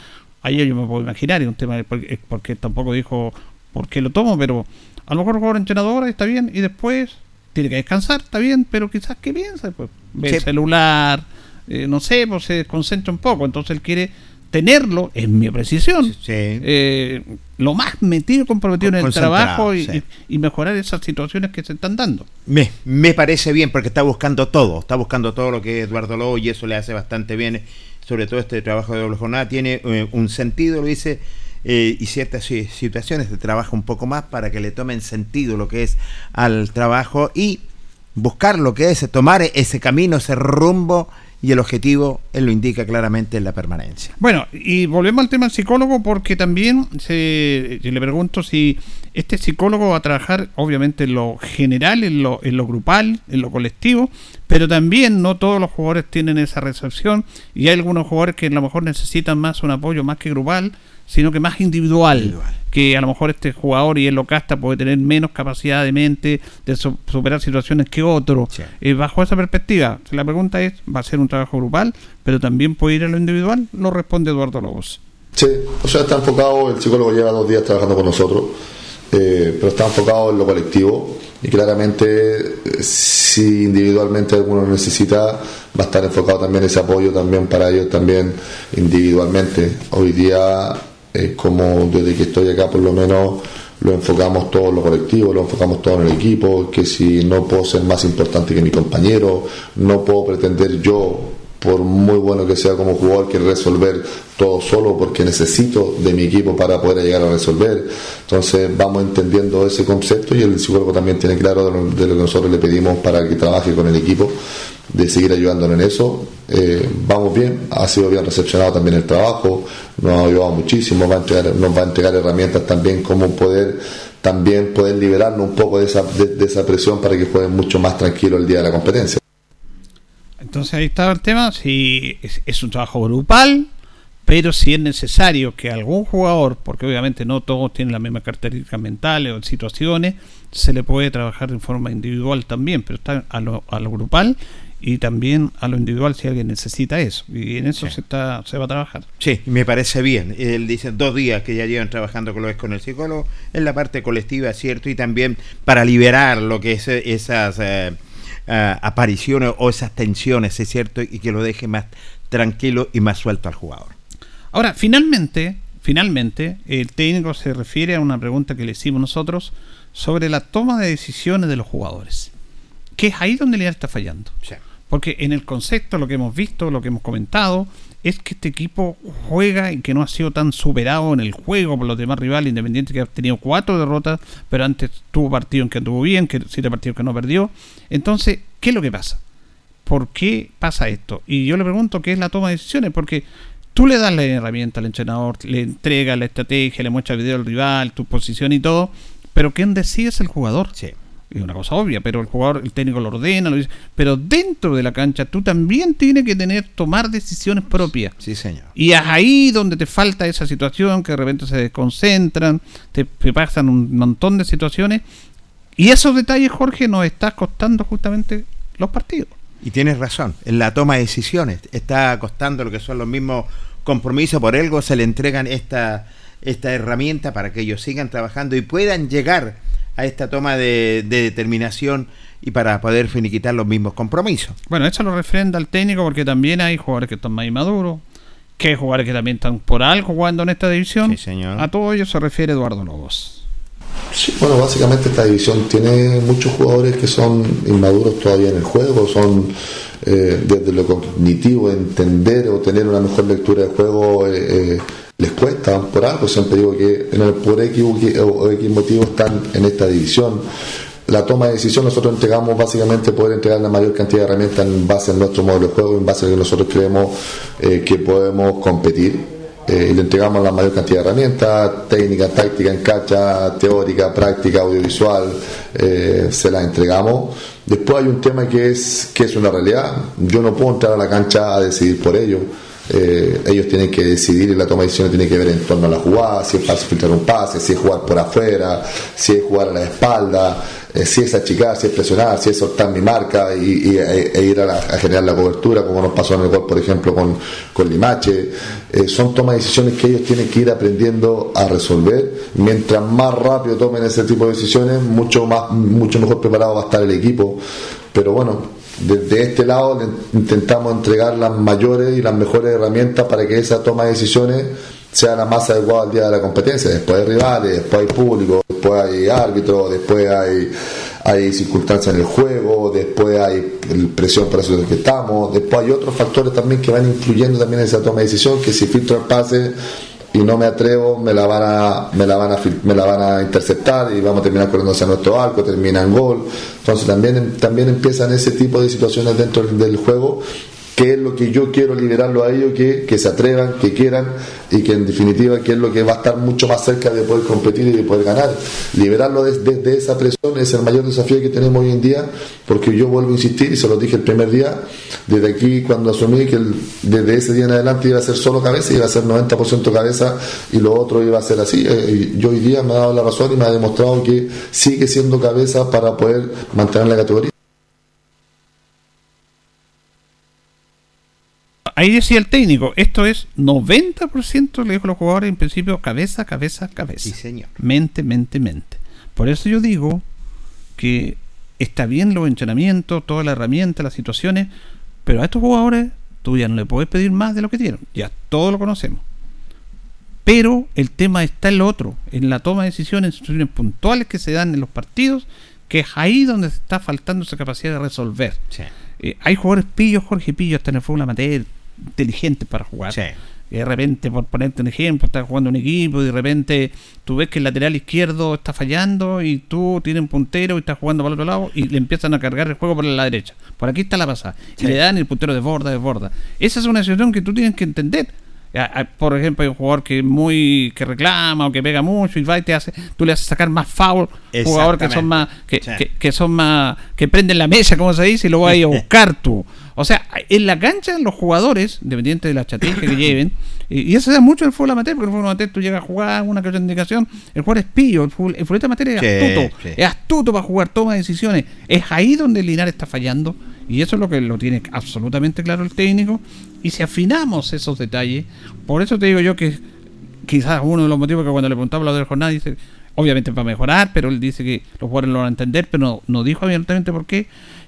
ahí yo me puedo imaginar, es un tema porque tampoco dijo por qué lo tomo, pero a lo mejor el jugador entrenador está bien y después tiene que descansar, está bien, pero quizás qué piensa, pues ve el Sí. celular, eh, no sé, pues se desconcentra un poco, entonces él quiere tenerlo, en mi precisión, eh, lo más metido y comprometido en el trabajo y, sí. mejorar esas situaciones que se están dando. Me, me parece bien porque está buscando todo, está buscando todo lo que es Eduardo Lobo y eso le hace bastante bien, sobre todo este trabajo de doble jornada, tiene eh, un sentido, lo dice, eh, y ciertas si- situaciones de trabajo un poco más para que le tomen sentido lo que es al trabajo y buscar lo que es, tomar ese camino, ese rumbo y el objetivo, él lo indica claramente en la permanencia. Bueno, y volvemos al tema del psicólogo porque también se, le pregunto si este psicólogo va a trabajar obviamente en lo general, en lo, en lo grupal, en lo colectivo, pero también no todos los jugadores tienen esa recepción y hay algunos jugadores que a lo mejor necesitan más un apoyo más que grupal, sino que más individual, que a lo mejor este jugador y él lo casta puede tener menos capacidad de mente de su- superar situaciones que otro. Eh, bajo esa perspectiva, la pregunta es, ¿va a ser un trabajo grupal, pero también puede ir a lo individual? Lo responde Eduardo Lobos. Sí, o sea, está enfocado, el psicólogo lleva dos días trabajando con nosotros, eh, pero está enfocado en lo colectivo y claramente eh, si individualmente alguno necesita, va a estar enfocado también ese apoyo también para ellos también individualmente. Hoy día, eh, como desde que estoy acá por lo menos lo enfocamos todo en lo colectivo, lo enfocamos todo en el equipo, que si no puedo ser más importante que mi compañero, no puedo pretender yo por muy bueno que sea como jugador, que resolver todo solo porque necesito de mi equipo para poder llegar a resolver. Entonces vamos entendiendo ese concepto y el psicólogo también tiene claro de lo que nosotros le pedimos para que trabaje con el equipo, de seguir ayudándolo en eso. Eh, vamos bien, ha sido bien recepcionado también el trabajo, nos ha ayudado muchísimo, va a entregar- nos va a entregar herramientas también como poder también poder liberarnos un poco de esa, de, esa presión para que jueguen mucho más tranquilo el día de la competencia. Entonces ahí está el tema, si es, es un trabajo grupal, pero si es necesario que algún jugador, porque obviamente no todos tienen las mismas características mentales o situaciones, se le puede trabajar de forma individual también, pero está a lo, a lo grupal y también a lo individual si alguien necesita eso. Y en eso se está se va a trabajar. Sí, me parece bien. Él dice dos días que ya llevan trabajando con lo es con el psicólogo en la parte colectiva, ¿cierto? Y también para liberar lo que es eh, esas eh, ah, apariciones o esas tensiones, ¿es cierto? Y que lo deje más tranquilo y más suelto al jugador. Ahora, finalmente, finalmente, el técnico se refiere a una pregunta que le hicimos nosotros sobre la toma de decisiones de los jugadores. Que es ahí donde le está fallando. Porque en el concepto, lo que hemos visto, lo que hemos comentado, es que este equipo juega y que no ha sido tan superado en el juego por los demás rivales, independiente que ha tenido cuatro derrotas, pero antes tuvo partido en que anduvo bien, que siete partidos que no perdió. Entonces, ¿qué es lo que pasa? ¿Por qué pasa esto? Y yo le pregunto qué es la toma de decisiones, porque tú le das la herramienta al entrenador, le entregas la estrategia, le muestras el video al rival, tu posición y todo, pero quien decide es el jugador. Es una cosa obvia, pero el jugador, el técnico lo ordena, lo dice. Pero dentro de la cancha tú también tienes que tener, tomar decisiones propias. Sí, señor. Y es ahí donde te falta esa situación, que de repente se desconcentran, te, te pasan un montón de situaciones. Y esos detalles, Jorge, nos está costando justamente los partidos. Y tienes razón, en la toma de decisiones está costando lo que son los mismos compromisos, por algo se le entregan esta, esta herramienta para que ellos sigan trabajando y puedan llegar a esta toma de, de determinación y para poder finiquitar los mismos compromisos. Bueno, eso lo refrenda el técnico porque también hay jugadores que están más inmaduros, que hay jugadores que también están por algo jugando en esta división. A todo ello se refiere Eduardo Lobos. Sí, bueno, básicamente esta división tiene muchos jugadores que son inmaduros todavía en el juego, son eh, desde lo cognitivo, entender o tener una mejor lectura del juego. eh, eh, les cuesta por algo, siempre digo que en el, por X o X motivo están en esta división. La toma de decisión nosotros entregamos básicamente poder entregar la mayor cantidad de herramientas en base a nuestro modelo de juego, en base a que nosotros creemos eh, que podemos competir. Eh, y le entregamos la mayor cantidad de herramientas, técnica, táctica en cancha, teórica, práctica, audiovisual, eh, se las entregamos. Después hay un tema que es, que es una realidad. Yo no puedo entrar a la cancha a decidir por ellos. Eh, ellos tienen que decidir y la toma de decisiones tiene que ver en torno a la jugada, si es para filtrar un pase, si es jugar por afuera, si es jugar a la espalda, eh, si es achicar, si es presionar, si es soltar mi marca y, e, e ir a, la- generar la cobertura, como nos pasó en el gol, por ejemplo, con, con Limache. Eh, son tomas de decisiones que ellos tienen que ir aprendiendo a resolver. Mientras más rápido tomen ese tipo de decisiones, mucho, más, mucho mejor preparado va a estar el equipo. Pero bueno, desde este lado intentamos entregar las mayores y las mejores herramientas para que esa toma de decisiones sea la más adecuada al día de la competencia. Después hay rivales, después hay público, después hay árbitros, después hay, hay circunstancias en el juego, después hay presión para eso que estamos, después hay otros factores también que van influyendo también en esa toma de decisión, que si filtro el pase y no me atrevo, me la van a, me la van a, me la van a interceptar y vamos a terminar corriendo hacia nuestro arco, termina en gol. Entonces también, también empiezan ese tipo de situaciones dentro del juego que es lo que yo quiero liberarlo a ellos, que, que se atrevan, que quieran y que en definitiva que es lo que va a estar mucho más cerca de poder competir y de poder ganar. Liberarlo des- desde esa presión es el mayor desafío que tenemos hoy en día, porque yo vuelvo a insistir y se lo dije el primer día, desde aquí cuando asumí que desde ese día en adelante iba a ser solo cabeza, iba a ser 90% cabeza y lo otro iba a ser así. Eh, y yo hoy día me ha dado la razón y me ha demostrado que sigue siendo cabeza para poder mantener la categoría. Ahí decía el técnico, esto es 90% le dijo a los jugadores en principio cabeza, cabeza, cabeza. Sí, señor. Mente, mente, mente. Por eso yo digo que está bien los entrenamientos, toda la herramienta, las situaciones, pero a estos jugadores tú ya no le puedes pedir más de lo que dieron. Ya todos lo conocemos. Pero el tema está en lo otro, en la toma de decisiones, en situaciones puntuales que se dan en los partidos, que es ahí donde está faltando esa capacidad de resolver. Eh, hay jugadores pillos, Jorge Pillo, hasta en el fútbol amateur, inteligentes para jugar. Y de repente, por ponerte un ejemplo, estás jugando un equipo y de repente tú ves que el lateral izquierdo está fallando y tú tienes un puntero y estás jugando para el otro lado y le empiezan a cargar el juego por la derecha. Por aquí está la pasada. Y Sí. le dan y el puntero desborda, desborda. Esa es una situación que tú tienes que entender. Por ejemplo, hay un jugador que muy que reclama o que pega mucho y va y te hace, tú le haces sacar más foul, jugadores que son más que, Sí. que- que son más que prenden la mesa, como se dice, y lo vas a ir a buscar tú. O sea, en la cancha los jugadores, independiente de la estrategia que lleven, y, eso se da mucho en el fútbol amateur, porque en el fútbol amateur tú llegas a jugar una que otra indicación, el jugador es pillo, el, fútbol, el futbolista amateur es Sí, astuto, sí. es astuto para jugar, toma decisiones. Es ahí donde el Linares está fallando, y eso es lo que lo tiene absolutamente claro el técnico. Y si afinamos esos detalles, por eso te digo yo que quizás uno de los motivos que cuando le preguntaba de la jornada dice, obviamente para mejorar, pero él dice que los jugadores lo van a entender, pero no, no dijo abiertamente por qué.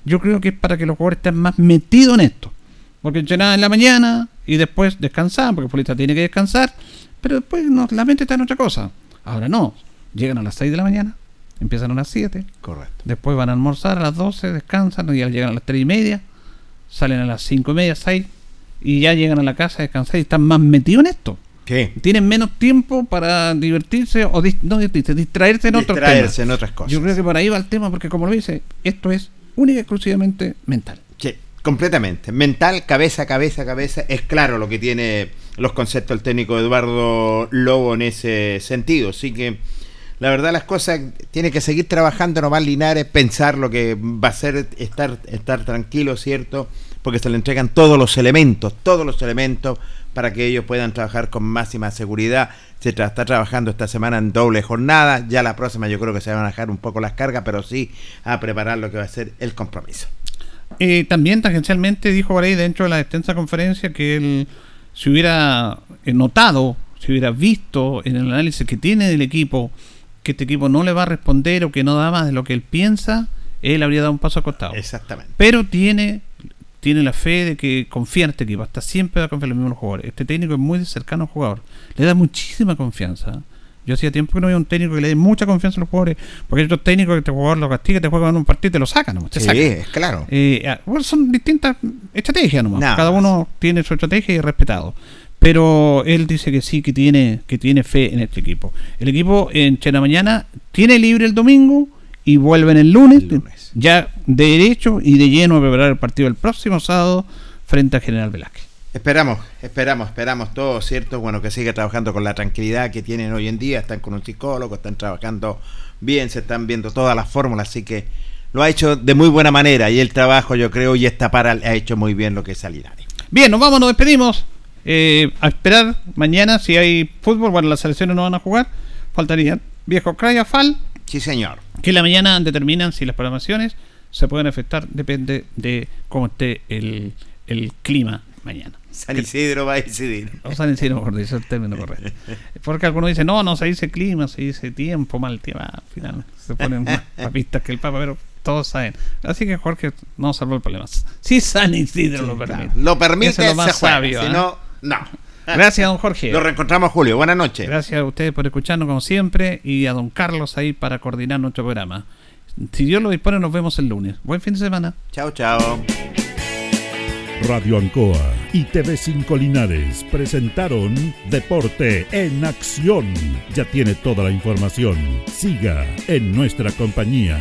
Yo creo que es para que los jugadores estén más metidos en esto. Porque entrenaban en la mañana y después descansaban, porque el futbolista tiene que descansar, pero después no, la mente está en otra cosa. Ahora no, llegan a las 6 de la mañana, empiezan a las 7, Correcto. después van a almorzar a las 12, descansan, y ya llegan a las 3 y media, salen a las 5 y media, 6, y ya llegan a la casa a descansar y están más metidos en esto. ¿Qué? Tienen menos tiempo para divertirse o dis- no divertirse, distraerse en otros Distraerse temas. en otras cosas. Yo creo que por ahí va el tema, porque como lo dice, esto es única y exclusivamente mental. Sí, completamente. Mental, cabeza, cabeza, cabeza. Es claro lo que tiene los conceptos el técnico Eduardo Lobo en ese sentido. Así que la verdad las cosas tiene que seguir trabajando nomás Linares, pensar lo que va a ser estar, estar tranquilo, ¿cierto? Porque se le entregan todos los elementos, todos los elementos para que ellos puedan trabajar con máxima seguridad. Se tra- está trabajando esta semana en doble jornada. Ya la próxima yo creo que se van a dejar un poco las cargas, pero sí a preparar lo que va a ser el compromiso. Eh, también tangencialmente dijo por ahí dentro de la extensa conferencia que él se hubiera eh, notado, se hubiera visto en el análisis que tiene del equipo que este equipo no le va a responder o que no da más de lo que él piensa, él habría dado un paso acostado. Exactamente. Pero tiene, tiene la fe de que confía en este equipo. Hasta siempre va a confiar en los mismos jugadores. Este técnico es muy cercano al jugador. Le da muchísima confianza. Yo hacía tiempo que no había un técnico que le dé mucha confianza a los jugadores. Porque hay otros técnicos que este jugador lo castiga, te juegan en un partido y te lo sacan. ¿no? Te Sí, sacan. claro. Eh, ah, bueno, son distintas estrategias nomás. Nada Cada uno tiene su estrategia y es respetado. Pero él dice que sí, que tiene, que tiene fe en este equipo. El equipo en Chena Mañana tiene libre el domingo y vuelven el lunes, ya de derecho y de lleno a preparar el partido el próximo sábado frente a General Velázquez. Esperamos, esperamos, esperamos todo, ¿cierto? Bueno, que siga trabajando con la tranquilidad que tienen hoy en día, están con un psicólogo, están trabajando bien, se están viendo todas las fórmulas, así que lo ha hecho de muy buena manera y el trabajo yo creo y esta para ha hecho muy bien lo que es Linares. Bien, nos vamos, nos despedimos. Eh, a esperar mañana si hay fútbol. Bueno, las selecciones no van a jugar. Faltarían Viejo Craya, Fal. Sí, señor. Que en la mañana determinan si las programaciones se pueden afectar. Depende de cómo esté el, el clima mañana. San Isidro va a decidir. O San Isidro, mejor dicho, el término correcto. Porque algunos dicen, no, no se dice clima, se dice tiempo, mal tiempo. Ah, Finalmente se ponen más papistas que el Papa, pero todos saben. Así que Jorge no salvó el problema. Si San Isidro lo permite. Lo permite, es lo más se juega, sabio. si ¿eh? no, no. Gracias, don Jorge. Lo reencontramos, Julio. Buenas noches. Gracias a ustedes por escucharnos como siempre y a don Carlos ahí para coordinar nuestro programa. Si Dios lo dispone, nos vemos el lunes. Buen fin de semana. Chao, chao. Radio Ancoa y TV5 Linares presentaron Deporte en Acción. Ya tiene toda la información. Siga en nuestra compañía.